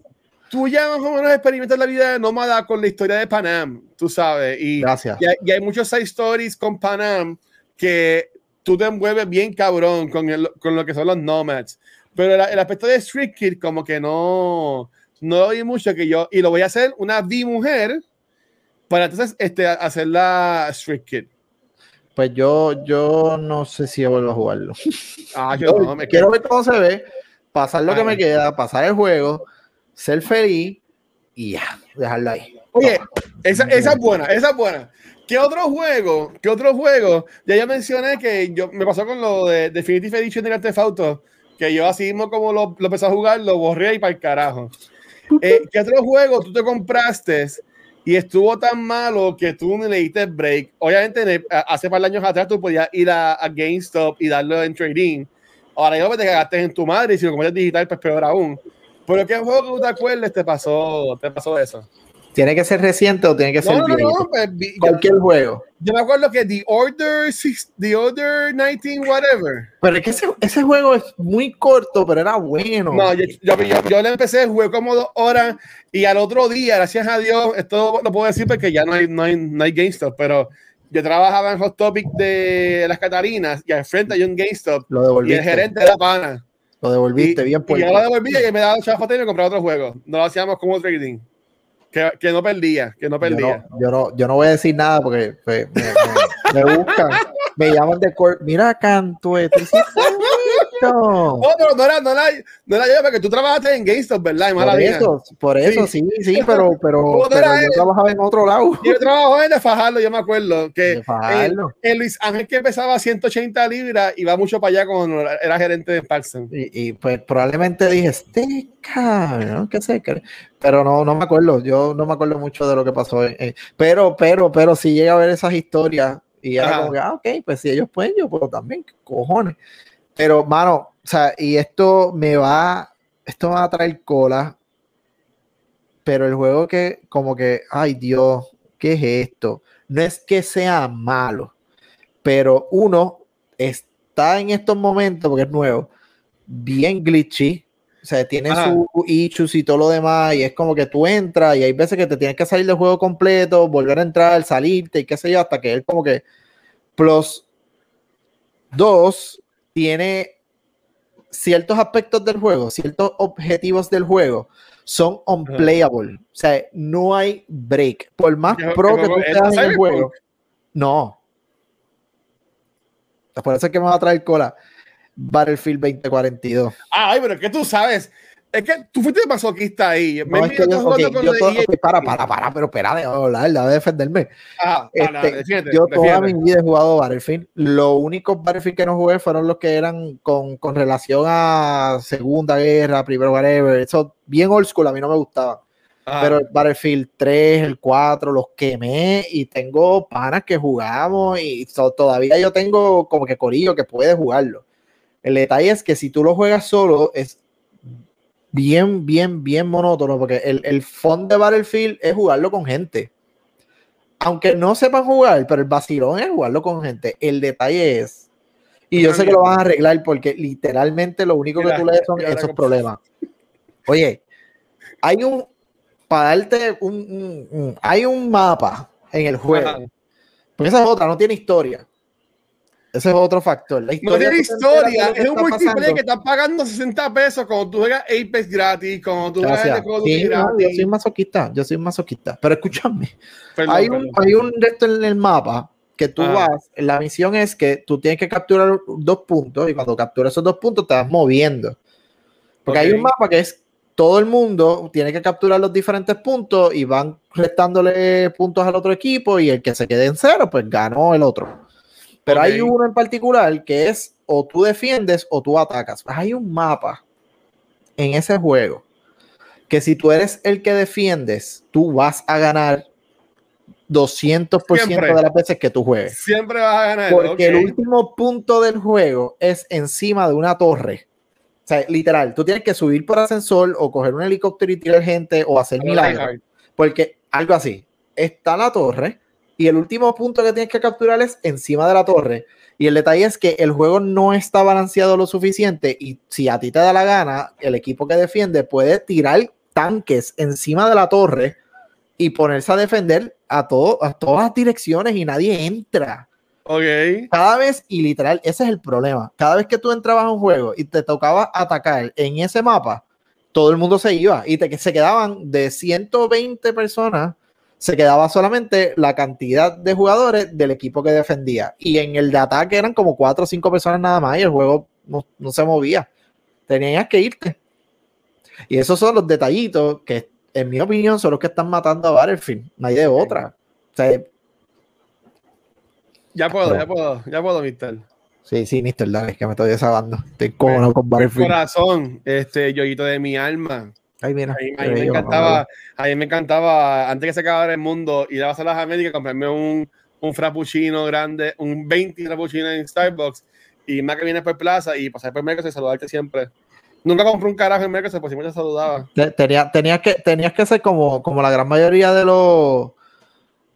Tú ya más o menos experimentas la vida de Nómada con la historia de Panam, tú sabes. Y, Gracias. Y hay, muchos side stories con Panam que tú te envuelves bien cabrón con, el, con lo que son los Nomads. Pero el, el aspecto de Street Kid, como que no no lo vi mucho que yo, y lo voy a hacer una V mujer para entonces este, hacer la Street Kid. Pues yo, yo no sé si vuelvo a jugarlo. Ah, yo, no, me quiero ver cómo se ve, pasar lo que me queda, pasar el juego, ser feliz y ya, dejarlo ahí. Oye, esa, esa es buena, esa es buena. ¿Qué otro juego? ¿Qué otro juego? Ya ya mencioné que yo me pasó con lo de Definitive Edition de Artefacto, que yo así mismo como lo, lo empecé a jugar, lo borré y para el carajo. Eh, ¿Qué otro juego tú te compraste y estuvo tan malo que tú le diste break? Obviamente, hace par de años atrás tú podías ir a, GameStop y darlo en trading. Ahora yo te cagaste en tu madre y si lo compraste digital, pues peor aún. Pero ¿qué juego que tú te acuerdes te pasó, te pasó eso? ¿Tiene que ser reciente o tiene que ser no, no, no, pues, cualquier juego? Yo me acuerdo que The Order, The Order 19, whatever. Pero es que ese, ese juego es muy corto, pero era bueno. No, yo, yo, yo, le empecé, jugué como dos horas y al otro día, gracias a Dios, esto lo puedo decir porque ya no hay, no hay, no hay GameStop, pero yo trabajaba en Hot Topic de las Catarinas y al frente hay un GameStop lo y el gerente de la pana. Lo devolviste bien por yo lo devolví y me daba chavos y me compraba otro juego. No lo hacíamos como trading. Que, que, no perdía, que no perdía. Yo no, yo no, yo no voy a decir nada porque pues, me, me, me, buscan, me llaman de court. Mira, Canto, no, pero no era, no era, no era yo, porque tú trabajaste en GameStop, ¿verdad? Por eso, por eso, sí, sí, pero, pero, pero yo trabajaba en otro lado. Yo trabajaba en de Fajardo, yo me acuerdo, que el, Luis Ángel que pesaba 180 libras iba mucho para allá cuando era gerente de Paxson. Y, y, pues probablemente dije, este cabrón, qué sé, pero no, no me acuerdo, yo no me acuerdo mucho de lo que pasó. pero, pero, pero si llega a ver esas historias y era como que, ah, ok, pues si ellos pueden, yo puedo también, cojones. Pero, mano, o sea, y esto me va, esto va a traer cola, pero el juego que, como que, ay Dios, ¿qué es esto? No es que sea malo, pero uno está en estos momentos, porque es nuevo, bien glitchy, o sea, tiene sus issues y todo lo demás, y es como que tú entras y hay veces que te tienes que salir del juego completo, volver a entrar, salirte y qué sé yo, hasta que él como que plus dos, tiene ciertos aspectos del juego, ciertos objetivos del juego son unplayable. O sea, no hay break. Por más pro que tú seas en el juego, no. Por eso es que me va a traer cola Battlefield 2042. Ay, pero que tú sabes es que tú fuiste masoquista ahí. No, es que yo, okay, yo todo, okay, para, para, para, pero espera de hablar, de defenderme. Ah, este, yo toda mi vida he jugado Battlefield. Los únicos Battlefield que no jugué fueron los que eran con, con relación a Segunda Guerra, primero whatever. Eso bien old school, a mí no me gustaba. Pero el Battlefield 3, el 4, los quemé y tengo panas que jugamos y todavía yo tengo como que corillo que puede jugarlo. El detalle es que si tú lo juegas solo, es bien, bien, bien monótono, porque el, el fondo de Battlefield es jugarlo con gente. Aunque no sepan jugar, pero el vacilón es jugarlo con gente. El detalle es, y yo sé que lo van a arreglar porque literalmente lo único que tú lees son esos problemas. Oye, hay un, para darte un, hay un mapa en el juego. Porque esa es otra, no tiene historia. Ese es otro factor. La no tiene historia, es un multiplayer que estás pagando 60 pesos cuando tú juegas Apex gratis, cuando tú juegas sí, gratis. yo soy masoquista, yo soy masoquista. Pero escúchame, hay, Un, hay un resto en el mapa que tú vas, la misión es que tú tienes que capturar dos puntos y cuando capturas esos dos puntos te vas moviendo. Porque hay un mapa que es todo el mundo tiene que capturar los diferentes puntos y van restándole puntos al otro equipo y el que se quede en cero, pues ganó el otro. Pero hay uno en particular que es o tú defiendes o tú atacas. Hay un mapa en ese juego que si tú eres el que defiendes, tú vas a ganar 200% de las veces que tú juegues. Siempre vas a ganar. Porque el último punto del juego es encima de una torre. O sea, literal, tú tienes que subir por ascensor o coger un helicóptero y tirar gente o hacer milagros. Porque algo así, está la torre y el último punto que tienes que capturar es encima de la torre. Y el detalle es que el juego no está balanceado lo suficiente y si a ti te da la gana, el equipo que defiende puede tirar tanques encima de la torre y ponerse a defender a, todo, a todas direcciones y nadie entra. Ok. Cada vez, y literal, ese es el problema. Cada vez que tú entrabas a un juego y te tocaba atacar en ese mapa, todo el mundo se iba y te, se quedaban de 120 personas, se quedaba solamente la cantidad de jugadores del equipo que defendía. Y en el de ataque eran como 4 o 5 personas nada más y el juego no, no se movía. Tenías que irte. Y esos son los detallitos que, en mi opinión, son los que están matando a Battlefield. No hay de otra. O sea, ya puedo, Pero- ya puedo, ya puedo, mister. sí, sí, Mr. Dale, que me estoy desahogando. Estoy cómodo con Battlefield. Corazón, este yoyito de mi alma. Ay, mira. A mí, a qué mí me encantaba, a mí me encantaba, antes que se acabara el mundo, ir a las Américas, comprarme un, un frappuccino grande, un 20 frappuccino en Starbucks, y más que vienes por plaza y pasar por Mercos y saludarte siempre. Nunca compré un carajo en Mercos, pues siempre te saludaba. Te- Tenía, tenías, que, tenías que ser como, como la gran mayoría de los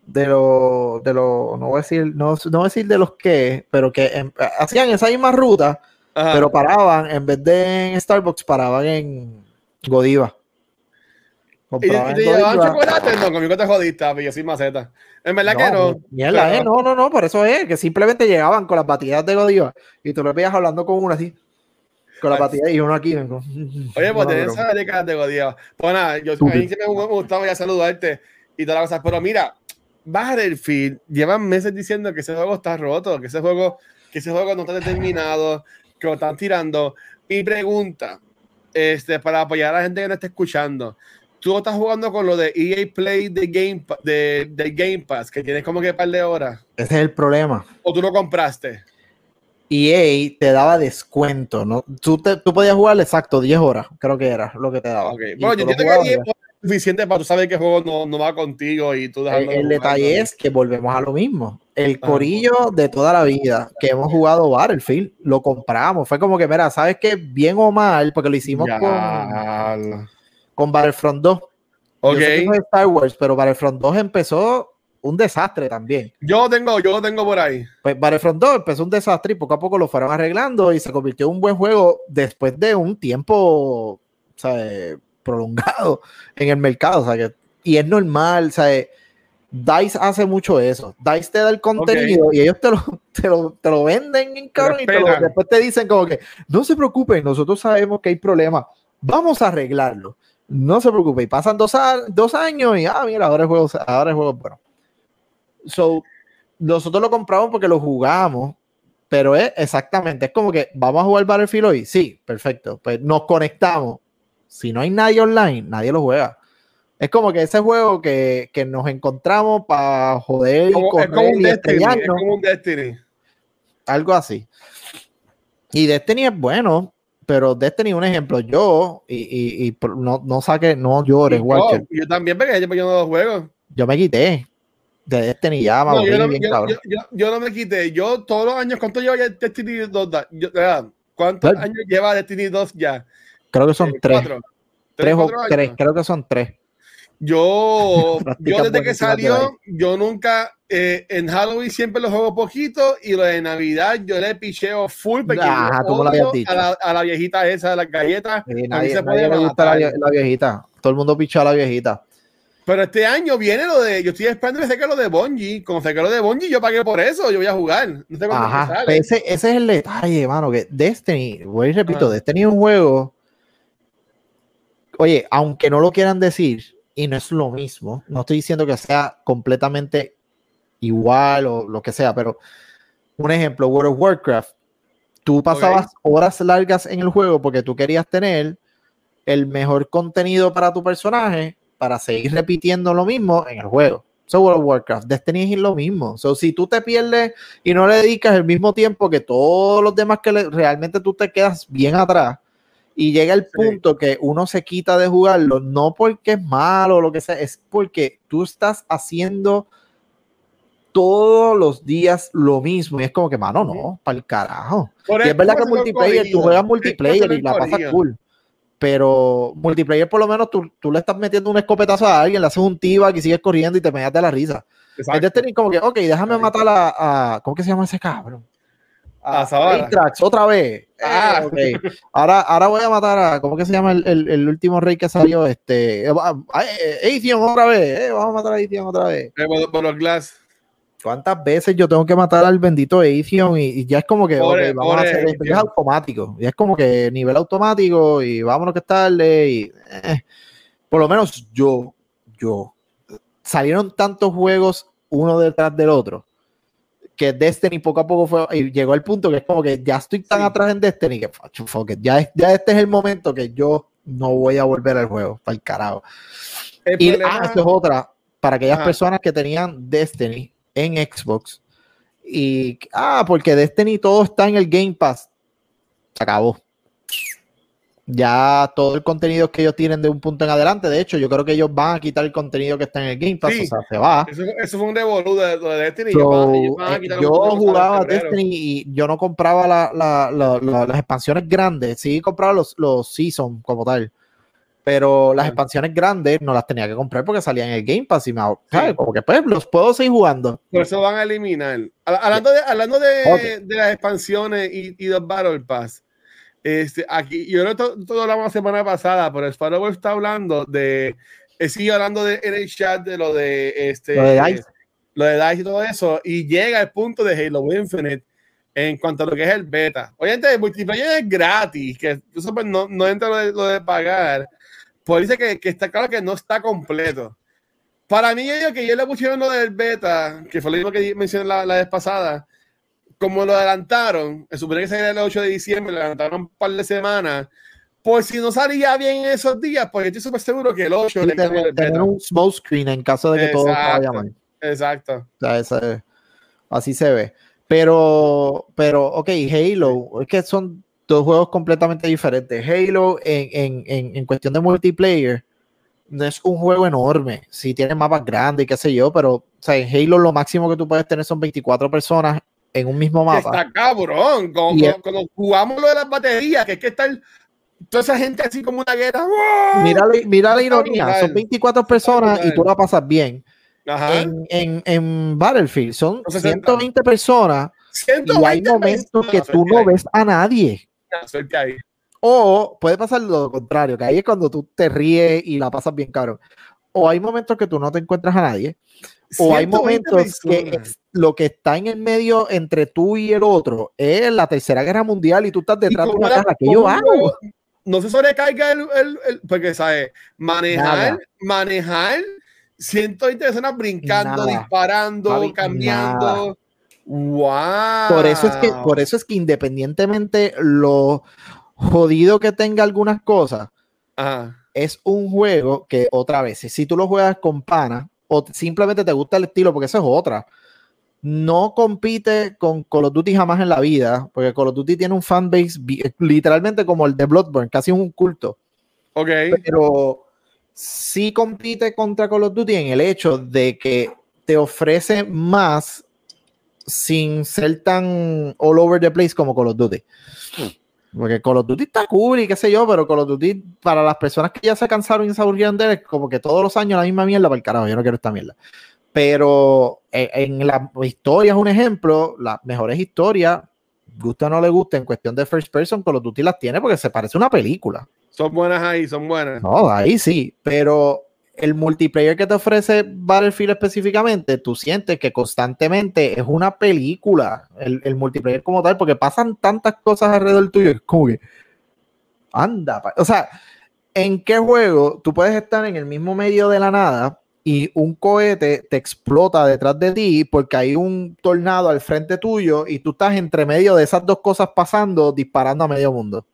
de los de los no voy a decir no, no voy a decir de los que pero que em- hacían esa misma ruta Ajá. pero paraban en vez de en Starbucks paraban en Godiva ¿Y, te llevaban Godiva. chocolate? No, conmigo te jodiste, papi, yo soy maceta. En verdad que no. mierda, pero- eh, no, no, no, por eso es que simplemente llegaban con las batidas de Godiva y tú lo veías hablando con uno así con la Ay. batida y uno aquí Oye, pues No, tenés pero- esa de categoría. Pues nada, yo, a mí siempre me gustaba ya saludarte y todas las cosas. Pero mira, Battlefield llevan meses diciendo que ese juego está roto, que ese juego, que ese juego no está determinado, que lo están tirando. Mi pregunta, este, para apoyar a la gente que no está escuchando, tú estás jugando con lo de EA Play de Game, de, de Game Pass, que tienes como que un par de horas, ese es el problema o tú lo compraste. EA te daba descuento, ¿no? Tú, te- tú podías jugar exacto 10 horas, creo que era lo que te daba. Bueno, yo entiendo que EA suficiente para tú saber que el juego no, no va contigo y tú El, el detalle es que volvemos a lo mismo. El corillo de toda la vida que hemos jugado Battlefield, lo compramos. Fue como que, mira, ¿sabes qué? Bien o mal, porque lo hicimos con, Ya. con Battlefront 2. Ok. Yo sé que no es Star Wars, pero Battlefront 2 empezó un desastre también. Yo lo tengo, yo lo tengo por ahí. Pues Battlefront 2 empezó un desastre y poco a poco lo fueron arreglando y se convirtió en un buen juego después de un tiempo eh, prolongado en el mercado. O sea, que, y es normal, o sea, eh, DICE hace mucho eso. DICE te da el contenido y ellos te lo, te lo, te lo venden en cabrón y te lo- después te dicen como que no se preocupen, nosotros sabemos que hay problemas, vamos a arreglarlo. No se preocupe, y pasan dos, a- dos años y ah, mira, ahora el juego, ahora el juego es bueno. So, nosotros lo compramos porque lo jugamos, pero es exactamente, es como que vamos a jugar Battlefield hoy. Sí, perfecto. Pues nos conectamos. Si no hay nadie online, nadie lo juega. Es como que ese juego que, que nos encontramos para joder es como un y Destiny. Es como un Destiny. algo así. Y Destiny es bueno, pero Destiny, un ejemplo, yo, y, y- y no, no saque, no llores, Y Walter. yo, yo también, porque yo, no lo juego. Yo me quité de Destiny ya, No, yo, no, bien, yo- cabrón. yo- yo- yo no me quité. Yo todos los años, ¿cuánto lleva ya Destiny 2? da- yo- ah, ¿Cuántos Bueno. años lleva Destiny 2 ya? Creo que son Eh, tres, cuatro. tres o tres, creo que son tres. Yo, yo desde que salió, yo nunca, eh, en Halloween siempre lo juego poquito y lo de Navidad yo le picheo full porque Ajá, yo lo dicho. a la, a la viejita esa de las galletas. Sí, a mí nadie, se puede gusta la, viejita. Todo el mundo pichó a la viejita. Pero este año viene lo de, yo estoy esperando que saque lo de Bungie. Como saque lo de Bungie, yo pagué por eso, yo voy a jugar. No sé cuándo Ajá, sale. ese, ese es el detalle, mano, que Destiny, voy y repito, Ajá. Destiny es un juego, oye, aunque no lo quieran decir, y no es lo mismo, no estoy diciendo que sea completamente igual o lo que sea, pero un ejemplo, World of Warcraft, tú pasabas horas largas en el juego porque tú querías tener el mejor contenido para tu personaje para seguir repitiendo lo mismo en el juego. So World of Warcraft, Destiny es lo mismo. So, si tú te pierdes y no le dedicas el mismo tiempo que todos los demás que le- realmente tú te quedas bien atrás y llega el Sí. punto que uno se quita de jugarlo, no porque es malo o lo que sea, es porque tú estás haciendo todos los días lo mismo y es como que, mano, no, para el carajo. Por Y es verdad que multiplayer, tú juegas multiplayer y la pasas corrido. cool. pero multiplayer por lo menos tú, tú, le estás metiendo un escopetazo a alguien, le haces un tiba y sigues corriendo y te meas de la risa. Es Destiny como que, ok, déjame matar a, a, ¿cómo que se llama ese cabrón? A, a otra vez. Ah, okay. ahora, ahora voy a matar a, ¿cómo que se llama el, el, el último rey que salió? Este, Aethion otra vez, eh, vamos a matar a Aethion otra vez. Eh, por, los glass. ¿Cuántas veces yo tengo que matar al bendito Aethion y, y ya es como que okay, vamos a hacer es automático, ya es como que nivel automático y vámonos que es tarde y eh, por lo menos yo, yo salieron tantos juegos uno detrás del otro que Destiny poco a poco fue y llegó al punto que es como que ya estoy tan atrás en Destiny que ya, ya este es el momento que yo no voy a volver al juego, para el carajo. y ah, esto es otra, para aquellas personas que tenían Destiny en Xbox y, ah, porque Destiny todo está en el Game Pass, se acabó ya todo el contenido que ellos tienen de un punto en adelante, de hecho, yo creo que ellos van a quitar el contenido que está en el Game Pass, o sea, se va. Eso, fue un devolú de, Destiny. Eh, yo jugaba Destiny y yo no compraba las expansiones grandes, sí compraba los, los Seasons como tal, pero las expansiones grandes no las tenía que comprar porque salían en el Game Pass y me, ¿sabes? Como que pues los puedo seguir jugando. Por eso van a eliminar. Hablando de, hablando de, las expansiones y, y los Battle Pass este, aquí, yo no todo, hablamos la semana pasada, pero Sparrow está hablando de, eh, sigue hablando de, en el chat de lo de este, lo de, Dice. lo de Dice y todo eso, y llega al punto de Halo Infinite en cuanto a lo que es el beta. Obviamente, el multiplayer es gratis, que eso pues, no, no entra lo de, lo de pagar, pues dice que, que, está claro que no está completo. Para mí, yo que yo le pusieron lo del beta, que fue lo mismo que mencioné la, la vez pasada, como lo adelantaron, se supone que sería el 8 de diciembre, lo adelantaron un par de semanas. Por si no salía bien en esos días, pues estoy súper seguro que el 8 le tener, tener un small screen en caso de que todo vaya mal. Exacto. O sea, así se ve. Pero, pero, ok, Halo, es que son dos juegos completamente diferentes. Halo, en, en, en, cuestión de multiplayer, no es un juego enorme. Sí tiene mapas grandes y qué sé yo, pero o sea, en Halo lo máximo que tú puedes tener son 24 personas en un mismo mapa. Está cabrón. Cuando, jugamos lo de las baterías, que es que está toda esa gente así como una guerra. Mira, mira la ironía, son 24 personas y tú la pasas bien. En, en, en, Battlefield son 120 personas 120 y hay momentos que tú no ves a nadie. O puede pasar lo contrario, que ahí es cuando tú te ríes y la pasas bien, cabrón. O hay momentos que tú no te encuentras a nadie o hay momentos que lo que está en el medio entre tú y el otro es la tercera guerra mundial y tú estás detrás de una guerra que yo hago. No se sobrecaiga el, el, el porque sabes, manejar, manejar 120 personas brincando, disparando, cambiando. Wow. Por eso es que, por eso es que independientemente lo jodido que tenga algunas cosas, es un juego que otra vez, si tú lo juegas con pana, o simplemente te gusta el estilo, porque eso es otra. No compite con Call of Duty jamás en la vida, porque Call of Duty tiene un fanbase literalmente como el de Bloodborne, casi un culto. Ok. Pero sí compite contra Call of Duty en el hecho de que te ofrece más sin ser tan all over the place como Call of Duty. Porque Call of Duty está cool y qué sé yo, pero Call of Duty, para las personas que ya se cansaron y se aburrieron de él, como que todos los años la misma mierda, para el carajo, yo no quiero esta mierda. Pero eh, en, la historia es un ejemplo, las mejores historias, gusta o no le gusta, en cuestión de first person, Call of Duty las tiene porque se parece a una película. Son buenas ahí, son buenas. No, ahí sí, pero el multiplayer que te ofrece Battlefield específicamente, tú sientes que constantemente es una película, el, multiplayer como tal, porque pasan tantas cosas alrededor tuyo, es como que, anda, o sea, ¿en qué juego tú puedes estar en el mismo medio de la nada y un cohete te explota detrás de ti porque hay un tornado al frente tuyo y tú estás entre medio de esas dos cosas pasando, disparando a medio mundo?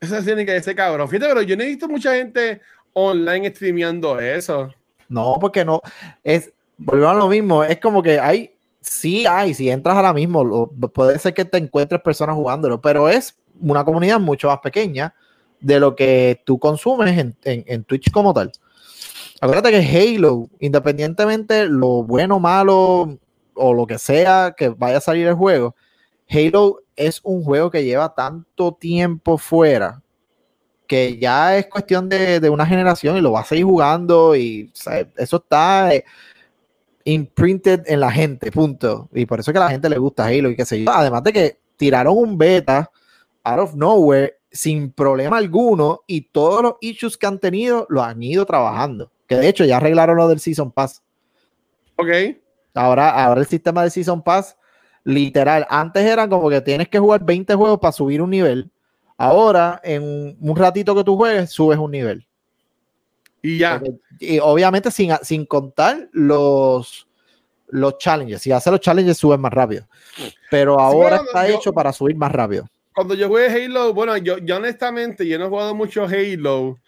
Esa tiene que ese cabrón. Fíjate, pero yo no he visto mucha gente online streameando eso. No, porque no. Es, volvemos a lo mismo. Es como que hay, sí hay, si entras ahora mismo, puede ser que te encuentres personas jugándolo, pero es una comunidad mucho más pequeña de lo que tú consumes en, en, Twitch como tal. Acuérdate que Halo, independientemente lo bueno, malo o lo que sea que vaya a salir el juego, Halo es un juego que lleva tanto tiempo fuera que ya es cuestión de, una generación y lo va a seguir jugando y eso está eh, imprinted en la gente, punto. Y por eso es que a la gente le gusta Halo y qué sé yo. Además de que tiraron un beta out of nowhere sin problema alguno y todos los issues que han tenido lo han ido trabajando. Que de hecho ya arreglaron lo del Season Pass. Ok. Ahora, ahora el sistema de Season Pass, literal, antes eran como que tienes que jugar 20 juegos para subir un nivel. Ahora, en un ratito que tú juegues, subes un nivel. Y ya. y obviamente sin, sin contar los, los challenges. Si haces los challenges, subes más rápido. Pero ahora está hecho para subir más rápido. Cuando yo jugué Halo, bueno, yo, yo honestamente, yo no he jugado mucho Halo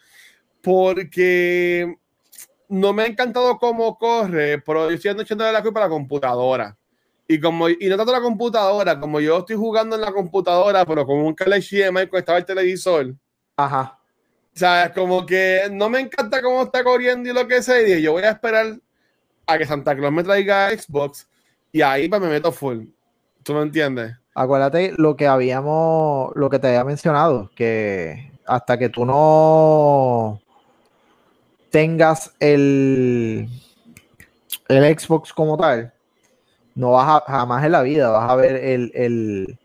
porque no me ha encantado cómo corre, pero yo estoy echando la culpa a la computadora. Y como y no tanto la computadora, como yo estoy jugando en la computadora, pero con un HDMI estaba el televisor. Ajá. O sea, como que no me encanta cómo está corriendo y lo que sea. Y yo voy a esperar a que Santa Claus me traiga Xbox y ahí pues me meto full. ¿Tú me entiendes? Acuérdate lo que habíamos, lo que te había mencionado, que hasta que tú no tengas el, el Xbox como tal, no vas a, jamás en la vida vas a ver el, el,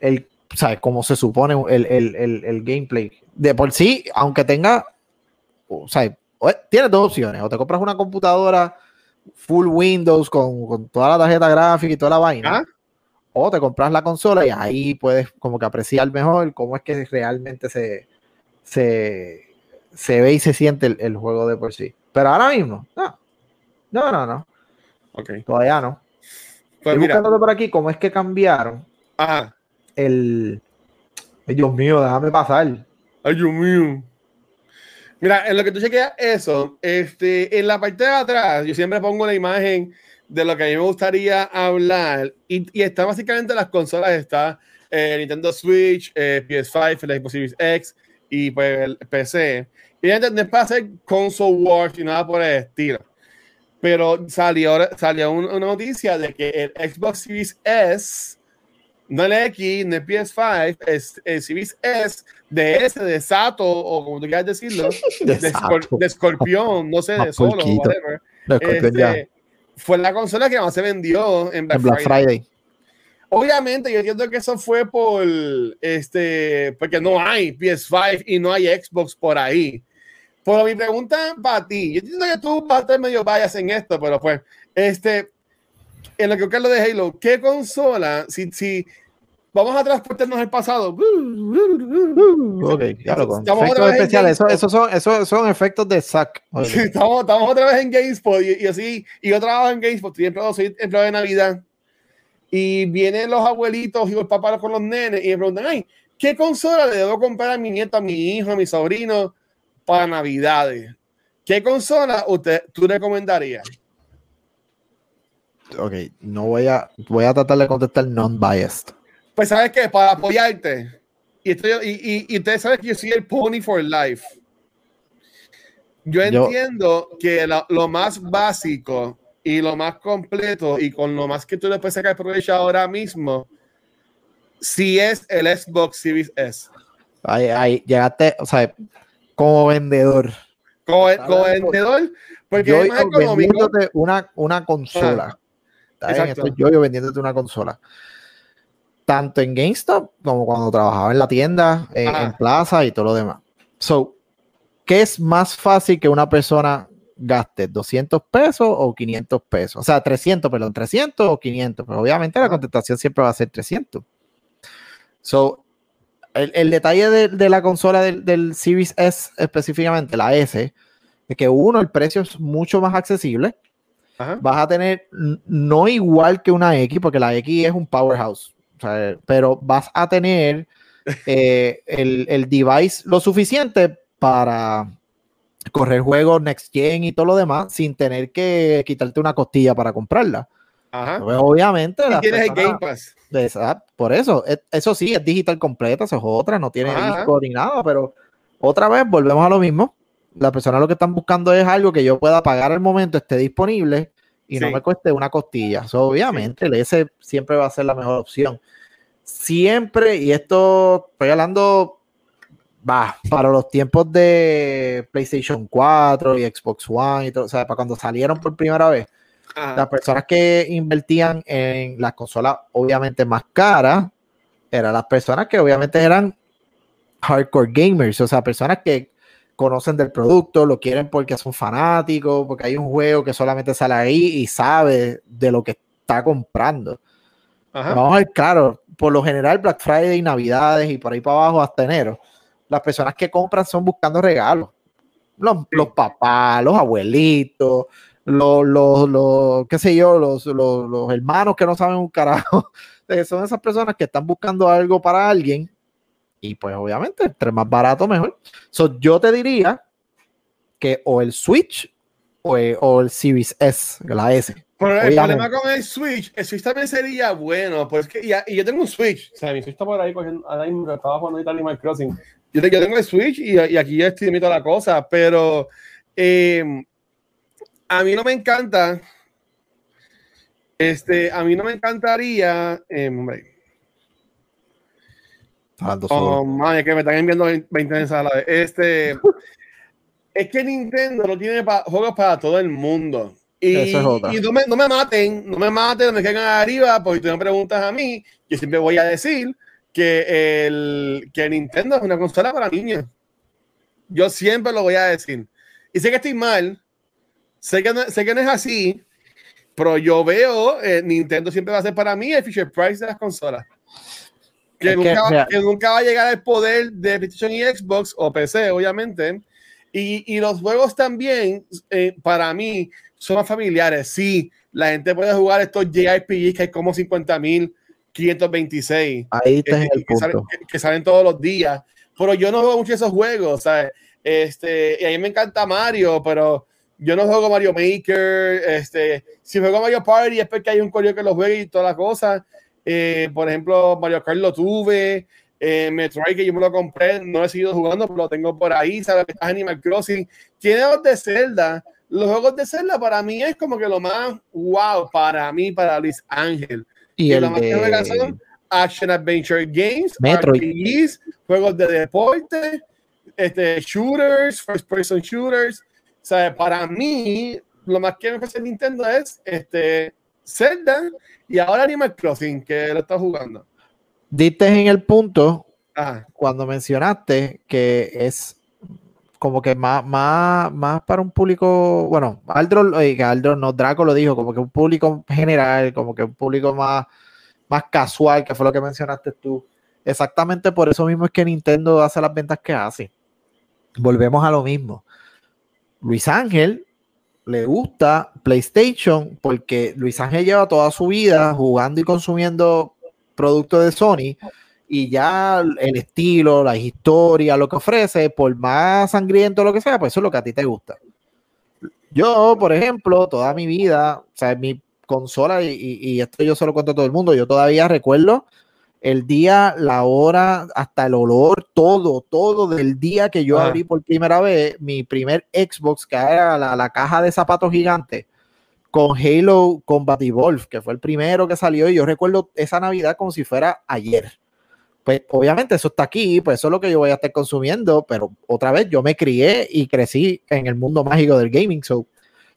el ¿sabes? Como se supone el, el, el, gameplay. De por sí, aunque tenga, o sea, tienes dos opciones, o te compras una computadora full Windows con, con toda la tarjeta gráfica y toda la vaina, ¿Ah? o te compras la consola y ahí puedes como que apreciar mejor cómo es que realmente se, se, se ve y se siente el, juego de por sí. Pero ahora mismo, no, no, no, no. Okay. Todavía no. Pues Estoy por aquí cómo es que cambiaron Ajá. el. Ay, Dios mío, déjame pasar. Ay, Dios mío. Mira, en lo que tú chequeas eso, este, en la parte de atrás, yo siempre pongo la imagen de lo que a mí me gustaría hablar. Y, y está básicamente las consolas, está eh, Nintendo Switch, eh, PS5, el Xbox Series X y pues el PC. Y no es para hacer console wars y nada por el estilo. Pero salió, salió una noticia de que el Xbox Series S, no el X, no el PS5, es el Series S de ese, de Sato, o como tú quieras decirlo, de, de, Escorpión, no sé, de Solo, whatever. Este, fue la consola que más se vendió en Black, Friday. Obviamente, yo entiendo que eso fue por este, porque no hay PS5 y no hay Xbox por ahí. Pero mi pregunta para ti, yo entiendo que tú vas a estar medio vayas en esto, pero pues, este, en lo que lo de Halo, ¿qué consola, si, si vamos a transportarnos al pasado? Ok, claro, efectos especiales, eso, son, eso son efectos de SAC. estamos, estamos otra vez en GameSpot y, así, y yo trabajo en GameSpot, empleado, soy empleado de Navidad. Y vienen los abuelitos y los papás con los nenes y me preguntan, ay, ¿qué consola le debo comprar a mi nieto, a mi hijo, a mi sobrino? Para Navidades. ¿Qué consola usted, tú recomendarías? Ok, no voy a, voy a tratar de contestar non-biased. Pues, ¿sabes qué? Para apoyarte. Y, estoy, y, y, ustedes saben que yo soy el Pony for Life. Yo entiendo que lo, más básico y lo más completo y con lo más que tú le puedes sacar provecho ahora mismo, si es el Xbox Series S. Ahí, ahí, llegaste, o sea, como vendedor. Como, vendedor, porque yo, es más vendiéndote una, una consola. Estoy yo, yo vendiéndote una consola. Tanto en GameStop como cuando trabajaba en la tienda, en, plaza y todo lo demás. So, ¿qué es más fácil que una persona gaste? ¿200 pesos o 500 pesos? O sea, 300, perdón, 300 o 500. Pero obviamente la contestación siempre va a ser 300. So, el, detalle de, la consola del, Series S específicamente, la S, es que uno, el precio es mucho más accesible. Vas a tener no igual que una X, porque la X es un powerhouse, pero vas a tener eh, el, el, device lo suficiente para correr juegos Next Gen y todo lo demás sin tener que quitarte una costilla para comprarla. Pues, obviamente. Y tienes el Game Pass. por eso, eso sí, es digital completa, eso es otra, no tiene disco ni nada, pero otra vez volvemos a lo mismo. La persona lo que están buscando es algo que yo pueda pagar al momento, esté disponible y no me cueste una costilla. obviamente, el S siempre va a ser la mejor opción. Siempre, y esto estoy hablando va, para los tiempos de PlayStation 4 y Xbox One y todo, o sea, para cuando salieron por primera vez, las personas que invertían en las consolas obviamente más caras, eran las personas que obviamente eran hardcore gamers, o sea, personas que conocen del producto, lo quieren porque son fanáticos, porque hay un juego que solamente sale ahí y sabe de lo que está comprando. Vamos a ver, claro, por lo general Black Friday, Navidades y por ahí para abajo hasta enero, las personas que compran son buscando regalos. Los, los papás, los abuelitos, los, los, los, qué sé yo, los, los, hermanos que no saben un carajo. Son esas personas que están buscando algo para alguien y pues obviamente, entre más barato, mejor. So, yo te diría que o el Switch o el, o el Series S, la S. Pero el problema con el Switch, el Switch también sería bueno, pues que y, yo tengo un Switch, o sea, mi Switch está por ahí cogiendo, ahí estaba jugando ahí Animal Crossing. Yo, yo, tengo el Switch y, y aquí ya estoy toda la cosa, pero eh, a mí no me encanta. Este, a mí no me encantaría. Eh, hombre. Oh, madre, que me están enviando 20 mensajes Este. es que Nintendo no tiene juegos para todo el mundo. Y, y no, me, no, me, maten, no me maten, no me caigan arriba, porque tú me preguntas a mí, yo siempre voy a decir que, el, que Nintendo es una consola para niños. Yo siempre lo voy a decir. Y sé que estoy mal, Sé que, no, sé que no es así, pero yo veo eh, Nintendo siempre va a ser para mí el Fisher Price de las consolas. Que, nunca, que, nunca, va a llegar al poder de PlayStation y Xbox o PC, obviamente. Y, y los juegos también, eh, para mí, son más familiares. Sí, la gente puede jugar estos JRPGs que hay como 50.526. Ahí está este, el punto. Que, salen, todos los días. Pero yo no juego mucho esos juegos, ¿sabes? Este, y a mí me encanta Mario, pero yo no juego Mario Maker, este, si juego Mario Party es porque hay un correo que lo juegue y todas las cosas. Eh, por ejemplo, Mario Kart lo tuve, eh, Metroid que yo me lo compré, no he seguido jugando, pero lo tengo por ahí, sabes Animal Crossing. Tiene los de Zelda. Los juegos de Zelda para mí es como que lo más wow para mí, para Luis Ángel. Y el lo más de... Action Adventure Games, Metroid. RPGs, juegos de deporte, este, shooters, first person shooters sea, para mí, lo más que me ofrece Nintendo es este, Zelda y ahora Animal Crossing, que lo está jugando. Diste en el punto cuando mencionaste que es como que más, más, más para un público, bueno, Aldro, eh, Aldro no, Draco lo dijo, como que un público general, como que un público más, más casual, que fue lo que mencionaste tú. Exactamente por eso mismo es que Nintendo hace las ventas que hace. Volvemos a lo mismo. Luis Ángel le gusta PlayStation porque Luis Ángel lleva toda su vida jugando y consumiendo productos de Sony y ya el estilo, la historia, lo que ofrece, por más sangriento lo que sea, pues eso es lo que a ti te gusta. Yo, por ejemplo, toda mi vida, o sea, mi consola, y, esto yo se lo cuento a todo el mundo, yo todavía recuerdo el día, la hora, hasta el olor, todo, todo del día que yo abrí por primera vez mi primer Xbox, que era la, caja de zapatos gigante, con Halo Combat Evolve, que fue el primero que salió, y yo recuerdo esa Navidad como si fuera ayer. Pues obviamente eso está aquí, pues eso es lo que yo voy a estar consumiendo, pero otra vez yo me crié y crecí en el mundo mágico del gaming, so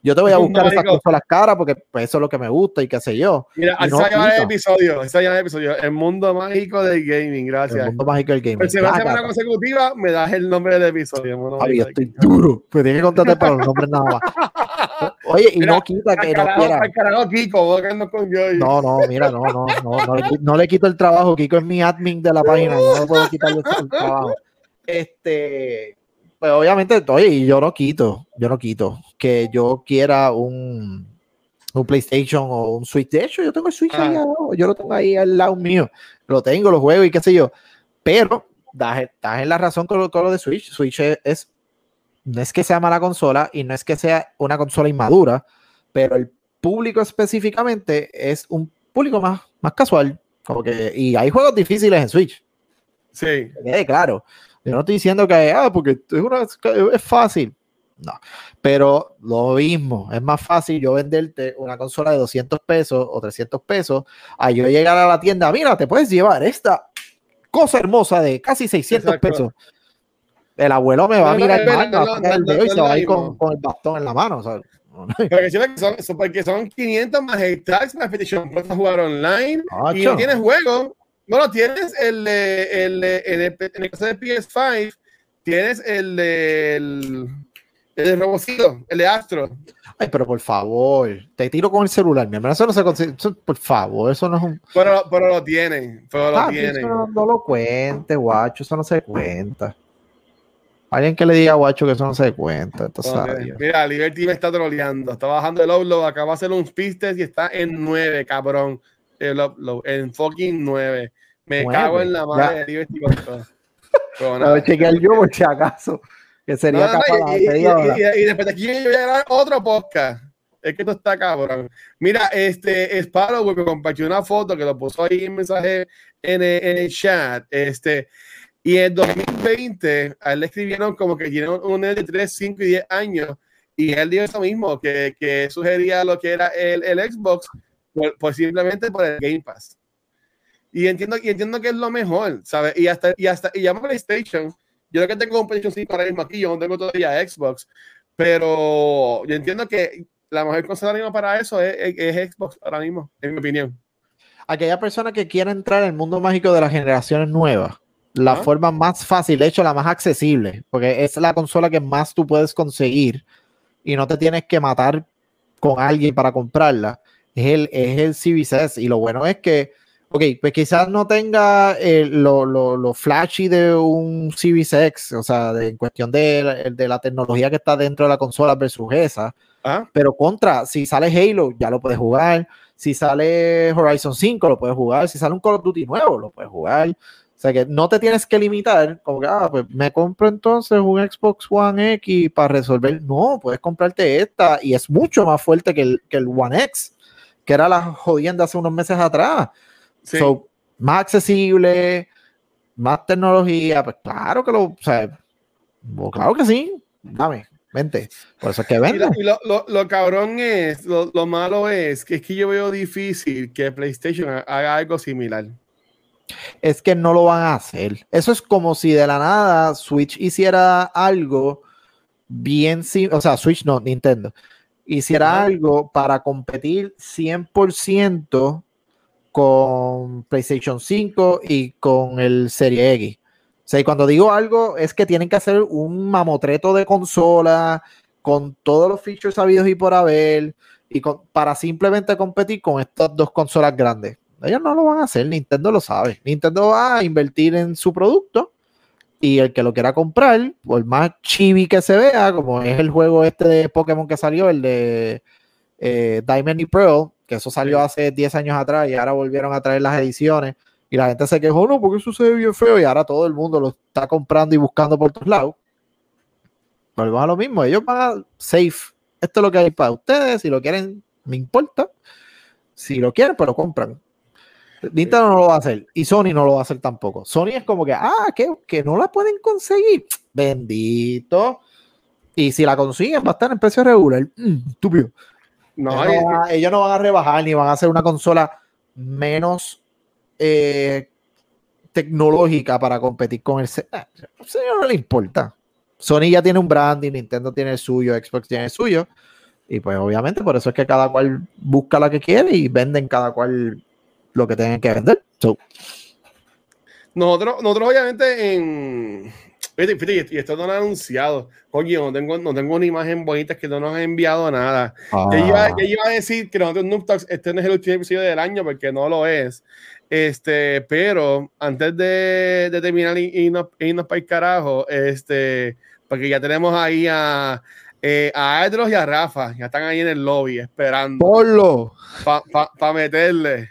yo te voy a buscar esas las caras porque pues, eso es lo que me gusta y qué sé yo. Mira, ahí se llama el episodio, se llama el episodio, el mundo mágico del gaming, gracias. El mundo mágico del gaming. Pero si una semana consecutiva, me das el nombre del episodio. Ay, yo estoy duro, pues tienes que contarte para los nombres nada más. Oye, y no quita que no quiera. Kiko, no, no, mira, no, no, no, no, no, le quito el trabajo. Kiko es mi admin de la página, no le puedo quitarle el trabajo. Este, pues obviamente, oye, y yo no quito, yo no quito que yo quiera un, un PlayStation o un Switch. De hecho, yo tengo el Switch ahí ah. yo lo tengo ahí al lado mío. Lo tengo, lo juego y qué sé yo. Pero estás en la razón con lo, con lo de Switch. Switch es, no es que sea mala consola y no es que sea una consola inmadura, pero el público específicamente es un público más, más casual. Como que, y hay juegos difíciles en Switch. Sí. claro. Yo no estoy diciendo que ah, porque es, una, es fácil. No, pero lo mismo, es más fácil yo venderte una consola de 200 pesos o 300 pesos a yo llegar a la tienda, mira, te puedes llevar esta cosa hermosa de casi 600 pesos. El abuelo me va a mirar el y se va a ir con, con el bastón en la mano. ¿sabes? Porque, son, porque son 500 más el tax PlayStation Plus para jugar online y no tienes juego. Bueno, tienes el, de- el, en el, en el caso de PS5, tienes el el, el Robocito, el de Astro. Ay, pero por favor, te tiro con el celular, mi hermano. Eso no se consigue. eso- por favor, eso no es un. Pero, pero lo tienen, pero lo Ah, tienen. eso no, no lo cuente, guacho. Eso no se cuenta. Alguien que le diga a guacho que eso no se cuenta. Entonces, mira, Liberty me está troleando. Está bajando el upload, acaba de hacer un pistes y está en 9, cabrón. El upload, en fucking 9. Me cago en la madre ya. de Liberty con todo. Pero A nada. ver, chequear yo por si acaso. Que sería No, capaz y, de y- media y- hora. y- y después de aquí yo voy a grabar otro podcast. Es que esto está cabrón. Mira, este Sparrow me compartió una foto que lo puso ahí en mensaje en el, en el chat. Este, y en 2020 a él le escribieron como que tiene un, un nene de 3, 5 y 10 años. Y él dijo eso mismo, que, que sugería lo que era el, el Xbox, por, por simplemente por el Game Pass. Y entiendo, y entiendo que es lo mejor, ¿sabes? Y hasta, y hasta, y llama PlayStation. Yo lo que tengo un PlayStation 5 ahora mismo aquí, yo no tengo todavía Xbox, pero yo entiendo que la mejor consola ahora mismo para eso es, es- es Xbox ahora mismo, en mi opinión. Aquella persona que quiere entrar en el mundo mágico de las generaciones nuevas, la Ah. forma más fácil, de hecho, la más accesible, porque es la consola que más tú puedes conseguir y no te tienes que matar con alguien para comprarla, es el, es el Series S. Y lo bueno es que, ok, pues quizás no tenga eh, lo, lo- lo flashy de un Series X, o sea, de- en cuestión de, la- de la tecnología que está dentro de la consola versus esa, ¿Ah? pero contra, si sale Halo, ya lo puedes jugar. Si sale Horizon 5, lo puedes jugar. Si sale un Call of Duty nuevo, lo puedes jugar. O sea que no te tienes que limitar, como que, ah, pues me compro entonces un Xbox One X para resolver. No, puedes comprarte esta y es mucho más fuerte que el, que el One X, que era la jodienda hace unos meses atrás. Sí. So, más accesible, más tecnología, pues claro que lo, o sea, pues claro que sí, dame, vente. Por eso es que vende. lo, y lo- lo- lo cabrón es, lo, lo malo es que es que yo veo difícil que PlayStation ha- haga algo similar. es que no lo van a hacer. Eso es como si de la nada Switch hiciera algo bien, o sea, Switch no, Nintendo, hiciera algo para competir 100% con PlayStation 5 y con el Serie X. O sea, y cuando digo algo es que tienen que hacer un mamotreto de consola con todos los features habidos y por haber y con- para simplemente competir con estas dos consolas grandes. Ellos no lo van a hacer, Nintendo lo sabe. Nintendo va a invertir en su producto y el que lo quiera comprar, por más chibi que se vea, como es el juego este de Pokémon que salió, el de eh, Diamond y Pearl, que eso salió hace 10 años atrás y ahora volvieron a traer las ediciones y la gente se quejó, no, porque eso se ve bien feo y ahora todo el mundo lo está comprando y buscando por todos lados. Volvemos a lo mismo, ellos van a safe. Esto es lo que hay para ustedes, si lo quieren, me importa. Si lo quieren, pero compran. Nintendo no lo va a hacer y Sony no lo va a hacer tampoco. Sony es como que, ah, que, que no la pueden conseguir. Bendito. Y si la consiguen, va a estar en precio regular. Mm, estúpido. No, ellos, no van ellos no van a rebajar ni van a hacer una consola menos eh, tecnológica para competir con el. se- ah, A señor no le importa. Sony ya tiene un branding, Nintendo tiene el suyo, Xbox tiene el suyo. Y pues obviamente por eso es que cada cual busca la que quiere y venden cada cual lo que tienen que vender. So, Nosotros, nosotros obviamente en... Fíjate, fíjate, y esto no lo han anunciado. Oye, no tengo, no tengo una imagen bonita, es que no nos han enviado nada. Yo, iba, ah, yo iba a decir que nosotros Noob Talks, este no es el último episodio del año porque no lo es. Este, pero antes de, de terminar y irnos, irnos para el carajo, este, porque ya tenemos ahí a, eh, a Edros y a Rafa, ya están ahí en el lobby esperando Ponlo, para meterle.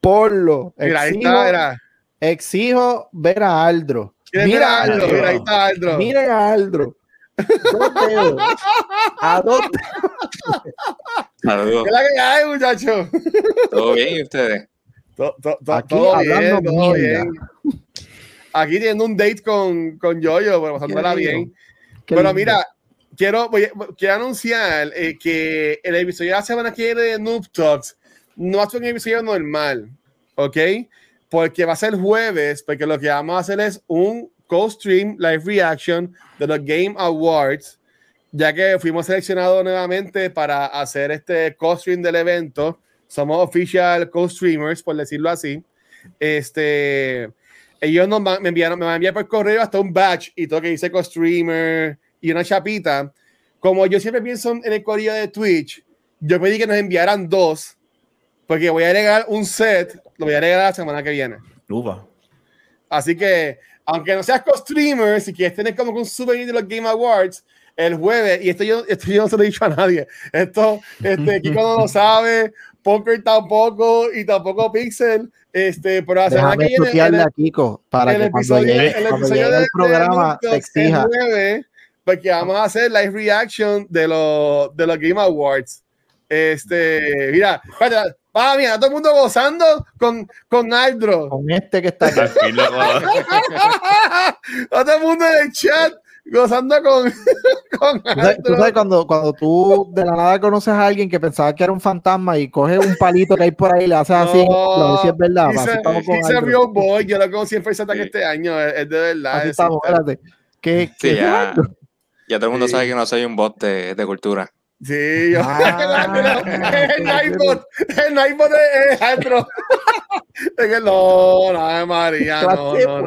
ponlo. Mira, ahí Exijo, está, era. exijo ver a Aldro. ¿Quieres ver a Aldro? Mira, ahí está Aldro. Miren a Aldro. Dos dedos. A dos Saludos. ¿Qué es la que hay, muchachos? ¿Todo bien y ustedes? To- to- to- Aquí todo bien, todo bien. Aquí teniendo un date con, con Yoyo, pero pasándola bien. Qué Pero lindo. mira, quiero, voy quiero anunciar eh, que el episodio de la semana que viene de Noob Talks no ser un episodio normal, ¿ok? Porque va a ser jueves, porque lo que vamos a hacer es un co-stream live reaction de los Game Awards, ya que fuimos seleccionados nuevamente para hacer este co-stream del evento. Somos official co-streamers, por decirlo así. Este, ellos nos me enviaron, me van a enviar por correo hasta un batch y todo que dice co-streamer y una chapita. Como yo siempre pienso en el correo de Twitch, yo pedí que nos enviaran dos, porque voy a agregar un set, lo voy a agregar la semana que viene. Uva. Así que, aunque no seas co-streamer, si quieres tener como un souvenir de los Game Awards, el jueves, y esto yo, esto yo no se lo he dicho a nadie, esto, este, Kiko no lo sabe, Poker tampoco, y tampoco Pixel, este, pero la semana que viene, a Kiko para el que cuando episodio, llegue, el episodio llegue de- el programa de te Newstalks el exija. jueves, porque vamos a hacer live reaction de los, de los Game Awards. Este, mira, espérate, mira, todo el mundo gozando con, con Aldro. con este que está conozco. todo el mundo en el chat gozando con, con Tú sabes, tú Aldro. sabes cuando, cuando tú de la nada conoces a alguien que pensaba que era un fantasma y coges un palito que hay por ahí y le haces así, No, lo decís es verdad. Aldro. real boy. Yo lo conocí en First Attack Sí. este año. Es, es de verdad. Así es estamos, espérate. ¿Qué, Sí, qué ya, ya todo el mundo Sí. sabe que no soy un bot de, de cultura. Sí, yo. Ah. el Nightbot. El Nightbot es, es Aldro. Es que no, no, María. No, no,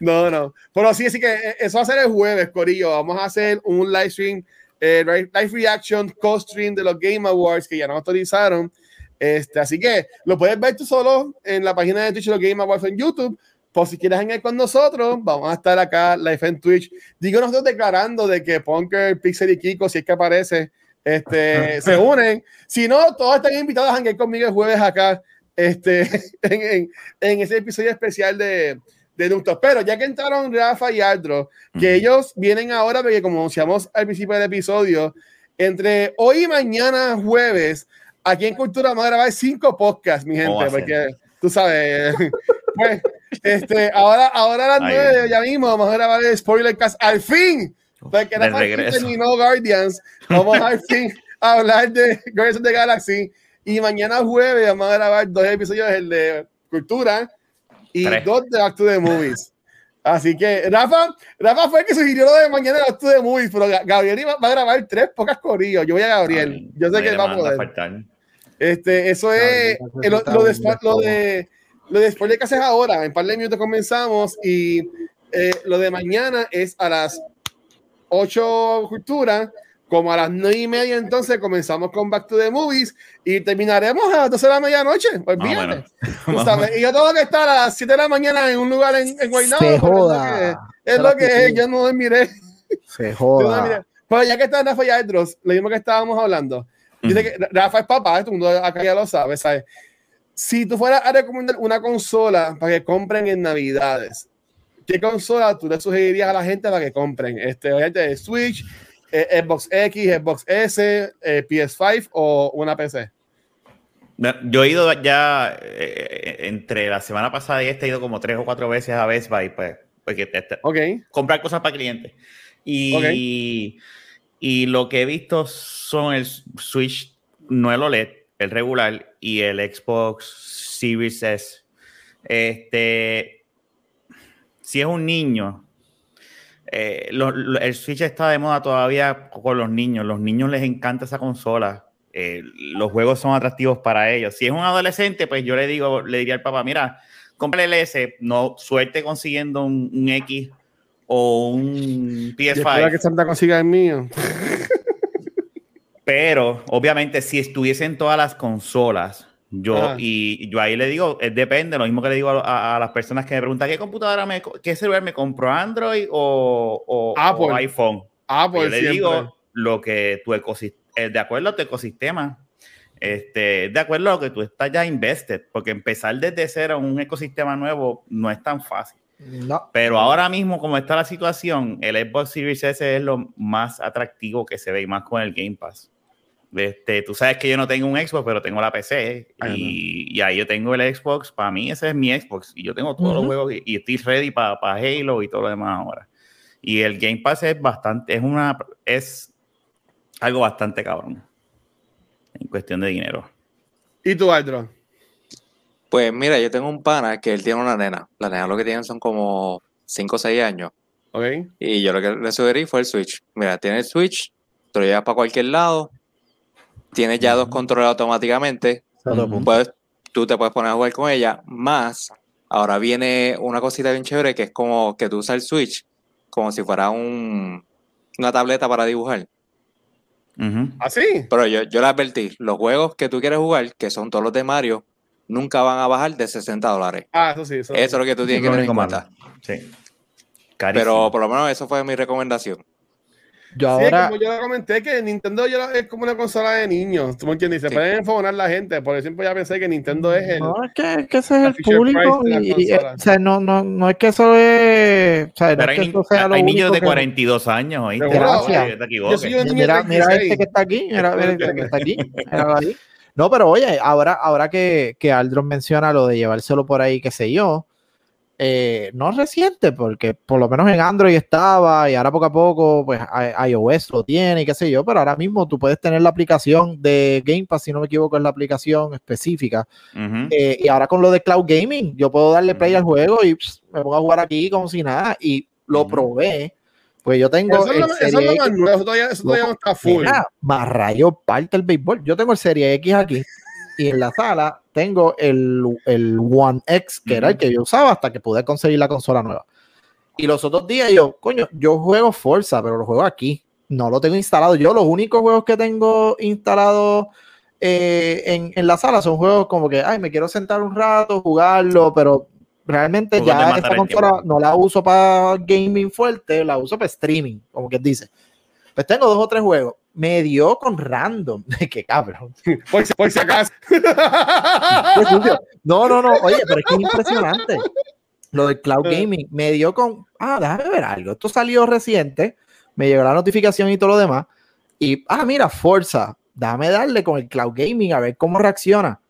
no. No. Pero sí, así que eh, eso va a ser el jueves, Corillo. Vamos a hacer un live stream, eh, live reaction, co-stream de los Game Awards que ya nos autorizaron. Este, así que lo puedes ver tú solo en la página de Twitch de los Game Awards en YouTube. Por si quieres hangar con nosotros, vamos a estar acá live en Twitch. Digo nosotros declarando de que Punker, Pixel y Kiko, si es que aparece, este, se unen. Si no, todos están invitados a hangar conmigo el jueves acá, este, en, en- en ese episodio especial de, de Nuptos. Pero ya que entraron Rafa y Aldro, que Ujú. ellos vienen ahora, porque como anunciamos al principio del episodio, entre hoy y mañana jueves, aquí en Cultura vamos a grabar cinco podcasts, mi gente, porque tú sabes, pues, este, ahora, ahora a las Ay, ya mismo, vamos a grabar el Spoilercast al fin, porque De Rafa regreso. terminó Guardians, vamos al fin a hablar de Guardians of the Galaxy, y mañana jueves vamos a grabar dos episodios, el de Cultura y Tres. dos de Back to the Movies. Así que Rafa, Rafa fue el que sugirió lo de mañana de Back to the Movies, pero Ga- Gabriel iba- va a grabar tres pocas corillos. Yo voy a Gabriel. Yo sé No que hay él va a poder. faltar. Este, eso es lo, lo de, lo de lo de spoiler que haces ahora. En par de minutos comenzamos y eh, lo de mañana es a las 8 cultura. Como a las 9 y media, entonces comenzamos con Back to the Movies y terminaremos a las 12 de la medianoche. Olvídate. Tú sabes, y yo tengo que estar a las 7 de la mañana en un lugar en, en Guaynabo, Se joda. Es lo que es, lo que es, yo no dormiré. Se joda. Pero ya que está Rafa y Aldros, lo mismo que estábamos hablando. Dice que Rafa es papá, todo el mundo acá ya lo sabe, ¿sabes? Si tú fueras a recomendar una consola para que compren en Navidades, ¿qué consola tú le sugerirías a la gente para que compren? Este, obviamente, Switch, eh, Xbox X, Xbox S, eh, PS5 o una PC. Yo he ido ya eh, entre la semana pasada y esta he ido como tres o cuatro veces a Best Buy, pues, porque te- te- Ok. comprar cosas para clientes. Y, y lo que he visto son el Switch, no el OLED, el regular, y el Xbox Series S. Este, si es un niño, eh, lo- lo- el Switch está de moda todavía con los niños. Los niños les encanta esa consola. Eh, los juegos son atractivos para ellos. Si es un adolescente, pues yo le digo, le diría al papá, mira, cómprale el S, no suerte consiguiendo un, un X o un Y espera que PS5. Santa consiga el mío. Pero obviamente si estuviesen todas las consolas, yo Ajá. y yo ahí le digo, eh, depende, lo mismo que le digo a, a- a las personas que me preguntan, ¿qué computadora me, qué celular me compro? ¿Android o, o- Apple. o iPhone? Ah, Yo le siempre. digo lo que tu ecosistema, de acuerdo a tu ecosistema, este, de acuerdo a lo que tú estás ya invested, porque empezar desde cero en un ecosistema nuevo no es tan fácil. No. Pero ahora mismo, como está la situación, el Xbox Series S es lo más atractivo que se ve, y más con el Game Pass. Este, tú sabes que yo no tengo un Xbox, pero tengo la PC Ay, y, y ahí yo tengo el Xbox. Para mí, ese es mi Xbox y yo tengo todos los juegos y, y estoy ready para Halo y todo lo demás ahora. Y el Game Pass es bastante, es una, es algo bastante cabrón en cuestión de dinero. ¿Y tú, Aldro? Pues mira, yo tengo un pana que él tiene una nena. La nena lo que tienen son como 5 o 6 años. Ok. Y yo lo que le sugerí fue el Switch. Mira, tienes el Switch, te lo llevas para cualquier lado, tienes ya dos controles automáticamente, puedes, tú te puedes poner a jugar con ella, más ahora viene una cosita bien chévere que es como que tú usas el Switch como si fuera un, una tableta para dibujar. ¿Así? Pero yo, yo le advertí, los juegos que tú quieres jugar, que son todos los de Mario, nunca van a bajar de 60 dólares. Ah, eso sí. Eso, Eso es lo que tú tienes que tener en cuenta. Sí. Carísimo. Pero por lo menos eso fue mi recomendación. Yo Sí, ahora, como yo lo comenté, que Nintendo ya es como una consola de niños. ¿Tú me entiendes? Se Sí. pueden enfogonar la gente. Por siempre ya pensé que Nintendo es el. no, es que, es que ese es el público y, y, consola. o sea, no, no, no es que eso es, o sea, no Pero es hay, que ni- eso sea lo hay niños de que- 42 años, ¿oíste? Gracias. Que te Yo soy un niño de Mira, mira 36. este que está aquí, mira, mira este que está aquí, ahí. No, pero oye, ahora, ahora que, que Aldron menciona lo de llevárselo por ahí, qué sé yo, eh, no reciente, porque por lo menos en Android estaba y ahora poco a poco, pues i- iOS lo tiene y qué sé yo, pero ahora mismo tú puedes tener la aplicación de Game Pass, si no me equivoco, es la aplicación específica. Ujú. Eh, y ahora con lo de Cloud Gaming, yo puedo darle play Ujú. al juego y pss, me pongo a jugar aquí como si nada, y lo probé. Pues yo tengo Eso es, el lo, eso es Serie lo X más nuevo. Eso todavía, eso todavía no está full. Mira, más rayo parte el béisbol. Yo tengo el Serie X aquí y en la sala tengo el, el One X, que era el que yo usaba hasta que pude conseguir la consola nueva. Y los otros días yo, coño, yo juego Forza, pero lo juego aquí. No lo tengo instalado. Yo los únicos juegos que tengo instalados eh, en, en la sala son juegos como que, ay, me quiero sentar un rato, jugarlo, pero realmente Juegos de ya esta consola no la uso para gaming fuerte, la uso para streaming, como que dice. Pues tengo dos o tres juegos. Me dio con random. Qué cabrón. Por, si- por si acaso. No, no, no. Oye, pero es que es impresionante. Lo del cloud gaming me dio con. Ah, déjame ver algo. Esto salió reciente. Me llegó la notificación y todo lo demás. Y, ah, mira, Forza. Dame darle con el cloud gaming a ver cómo reacciona.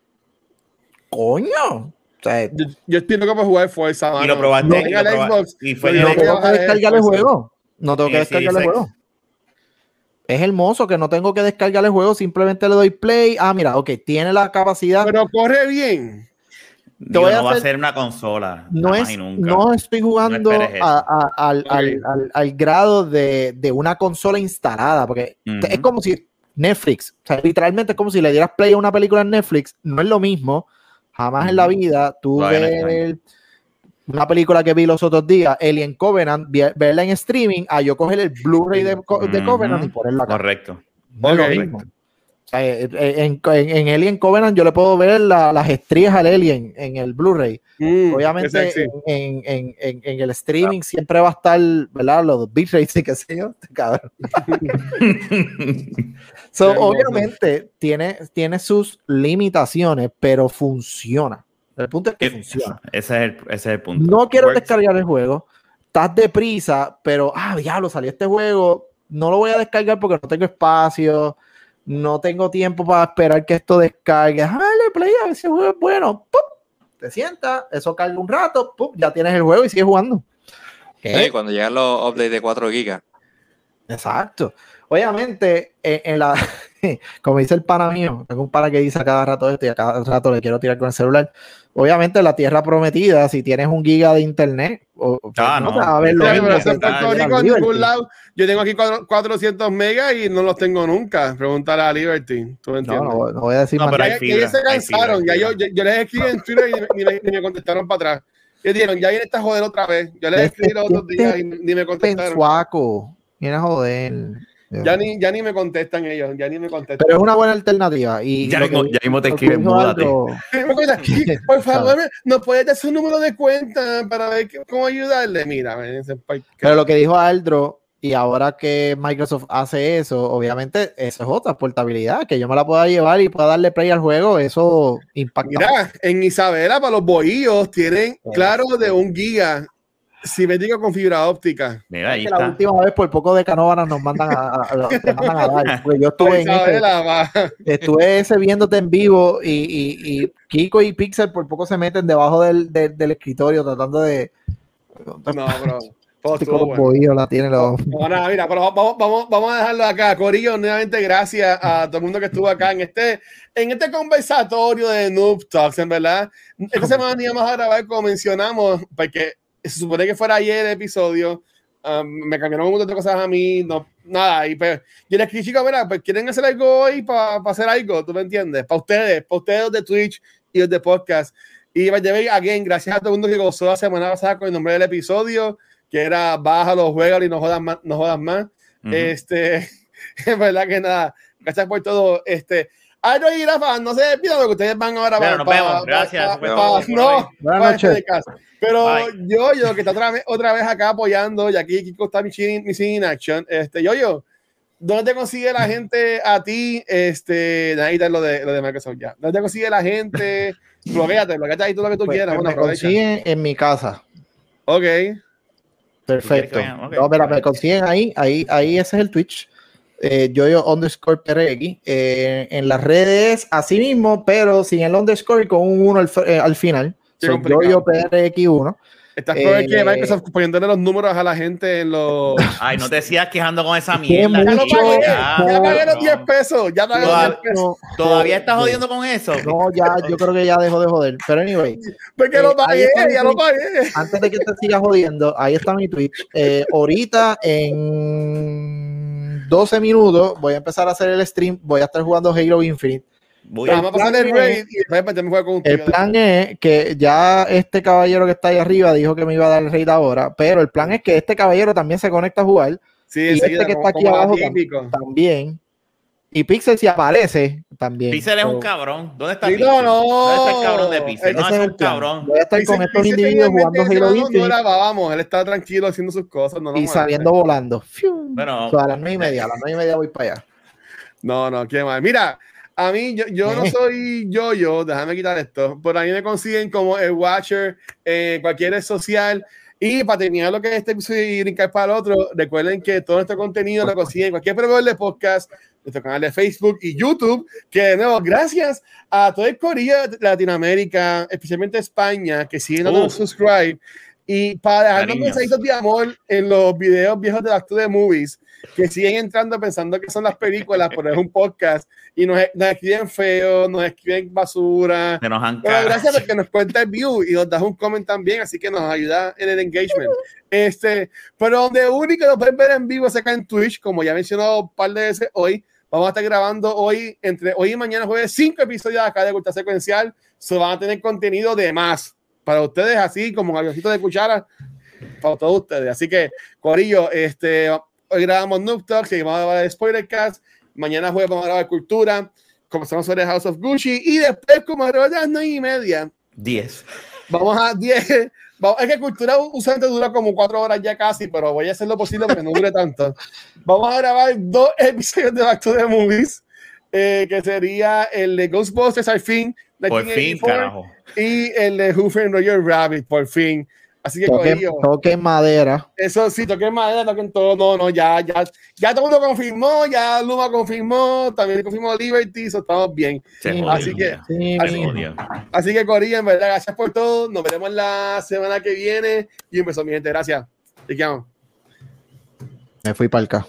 Coño. O sea, yo, yo estoy loco para jugar Forza. Y lo probaste. No, y tenga lo el probaste, Xbox. y fue no que tengo que descargar el juego. No tengo que descargar el juego. Es hermoso que no tengo que descargar el juego, simplemente le doy play. Ah, mira, ok, tiene la capacidad. Pero corre bien. Digo, voy a no va a hacer- ser una consola. no es, nunca. no estoy jugando a- a- al, al- al- al grado de, de una consola instalada, porque es como si Netflix, o sea, literalmente es como si le dieras play a una película en Netflix, no es lo mismo, jamás en la vida tú Todavía no es ver una película que vi los otros días, Alien Covenant, verla en streaming, a yo coger el Blu-ray de. Covenant y ponerla acá. Correcto. No es lo Ok. mismo. O sea, eh, eh, en, en- en Alien Covenant yo le puedo ver la- las estrías al Alien en el Blu-ray. Mm, Obviamente en, en- en- en el streaming siempre va a estar, ¿verdad? Los bitrates y qué sé yo, este cabrón. So, obviamente tiene, tiene sus limitaciones, pero funciona. El punto es que funciona. Ese es el, ese es el punto. No quiero Works. descargar el juego. Estás deprisa, pero, ah, diablo, salió este juego. No lo voy a descargar porque no tengo espacio. No tengo tiempo para esperar que esto descargue. Dale, play, a ver si el juego es bueno. ¡Pum! Te sientas, eso carga un rato, ¡pum! ya tienes el juego y sigues jugando. ¿Qué? Oye, cuando llegan los updates de 4 gigas, Exacto. Obviamente, en, en la, como dice el pana mío, tengo un pana que dice a cada rato esto y a cada rato le quiero tirar con el celular. Obviamente, la tierra prometida, si tienes un giga de internet, o, Ah, no no. te va a ver lo Sí, mismo pero que eso en te Puerto va a ver Rico, a en Liberty. ningún lado. Yo tengo aquí cuatro- 400 megas y no los tengo nunca. Pregúntale a Liberty. ¿Tú me No, entiendes? no, no voy a decir No, más pero hay ellos se cansaron. fibra, ya yo, yo, yo les escribí en Twitter y ni, me- ni me contestaron para atrás. Y dijeron, ya viene esta joder otra vez. Yo les Este- escribí los otros días y ni me contestaron. Pensuaco. Viene a joder. Ya ni, ya ni me contestan ellos. Ya ni me contestan. Pero es una buena alternativa. Y Ya mismo- que- ya mismo te escriben, múdate. Aldo- Me contestan, "Y, Por favor, ¿nos puedes dar su número de cuenta para ver cómo ayudarle? Mira, "Pues, Pero lo que dijo Aldro, y ahora que Microsoft hace eso, obviamente, eso es otra portabilidad, que yo me la pueda llevar y pueda darle play al juego, eso impacta. Mira, en Isabela, para los bohíos, tienen claro de un giga cibernético con fibra óptica. Mira, ahí que la está. última vez por poco de Canóvanas nos mandan a, a- mandan a dar. porque yo estuve en ese, estuve ese viéndote en vivo y, y- y Kiko y Pixel por poco se meten debajo del, del- del escritorio tratando de. No, bro. Todo Este bueno. la tiene los. No, nada, mira, pero vamos, vamos, vamos a dejarlo acá. Corillo, nuevamente gracias a todo el mundo que estuvo acá en este, en este conversatorio de Noob Talks, en verdad. Esta semana íbamos a grabar, como mencionamos, porque se supone que fuera ayer el episodio. Um, me cambiaron un montón de cosas a mí, no, nada. Y pues, yo les dije, chicos, mira, pues quieren hacer algo hoy para hacer algo, ¿tú me entiendes? Para ustedes, para ustedes de Twitch y los de podcast. Y again, gracias a todo el mundo que gozó la semana pasada con el nombre del episodio, que era Bájalo, juegos y no jodas más. No jodas más. Este, es verdad que nada, gracias por todo. Este, Ay, no, y Rafa, no se despidan que ustedes van ahora para. nos vemos, gracias. no, Buenas noches. Pero yo, yo, que está otra vez, otra vez acá apoyando, y aquí Kiko está mi in action. Este, yo, yo, ¿dónde te consigue la gente a ti? Este, necesitas lo de, lo de Microsoft ya. ¿Dónde te consigue la gente? Bloqueate, bloqueate ahí todo lo que tú pues, quieras. Pues me consiguen en mi casa. Ok. Perfecto. No, pero me consiguen ahí, ahí, ahí ese es el Twitch. Eh, yo underscore PRX eh, en las redes así mismo, pero sin el underscore con un 1 al, eh, al, final. Soy yo PRX1. Estás eh, que Microsoft poniéndole los números a la gente en los. Ay, no te sigas quejando con esa mierda. Ya lo pagué, ya, pagué los 10 pesos. Ya pagué los 10 pesos. ¿Todavía estás jodiendo con eso? No, ya, yo creo que ya dejo de joder. Pero anyway. Porque eh, lo pagué, ya lo pagué. Antes de que te sigas jodiendo, ahí está mi Twitch. Eh, ahorita en 12 minutos voy a empezar a hacer el stream. Voy a estar jugando Halo Infinite vamos a pasar el raid y después me con El plan es que ya este caballero que está ahí arriba dijo que me iba a dar el raid ahora, pero el plan es que este caballero también se conecta a jugar. Sí, y este que está aquí abajo también. Y Pixel si aparece también. Pixel es un cabrón. ¿Dónde está Pixel? No, no. ¿Dónde está el cabrón de Pixel? No, es, un cabrón. Voy a estar con estos individuos jugando Halo Infinite. No vamos, él está tranquilo haciendo sus cosas. y saliendo volando. Bueno, a las nueve y media, a las nueve y media voy para allá. No, no, qué mal. Mira, a mí, yo, yo no soy yo-yo, déjame quitar esto. Por ahí me consiguen como el Watcher en cualquier red social. Y para terminar lo que es este episodio y brincar para el otro, recuerden que todo nuestro contenido lo consiguen en cualquier proveedor de podcast, nuestro canal de Facebook y YouTube. Que de nuevo, gracias a todo el Corea de Latinoamérica, especialmente España, que siguen dando uh. subscribe. Y para dejarnos mensajitos de amor en los videos viejos de Acto de Movies que siguen entrando pensando que son las películas, pero es un podcast y nos, escriben feo, nos escriben basura. Pero gracias porque nos cuenta el view y nos das un comment también, así que nos ayuda en el engagement. Este, pero donde único lo pueden ver en vivo es acá en Twitch, como ya he mencionado un par de veces hoy. Vamos a estar grabando hoy, entre hoy y mañana jueves, cinco episodios acá de Cultura Secuencial. Se van a tener contenido de más para ustedes, así como un avioncito de cuchara para todos ustedes. Así que, Corillo, este, Hoy grabamos Noob Talk, seguimos a grabar Spoilercast. Mañana jueves vamos a grabar Cultura. Comenzamos sobre House of Gucci. Y después, como a las 9 y media. 10. Vamos a 10. es que Cultura usualmente dura como 4 horas ya casi, pero voy a hacer lo posible para que no dure tanto. Vamos a grabar dos episodios de Back to the Movies. Eh, que sería el de Ghostbusters al fin. Por fin, carajo. Y el de Who Framed Roger Rabbit, por fin. Así que toquen, madera. Eso sí, toquen madera, toquen todo. No, no, ya, ya, ya todo el mundo confirmó, ya Luma confirmó, también confirmó Liberty, eso estamos bien. así que, así, que Corilla, en verdad, gracias por todo. Nos veremos la semana que viene y un beso, mi gente. Gracias. Te. Me fui para el acá.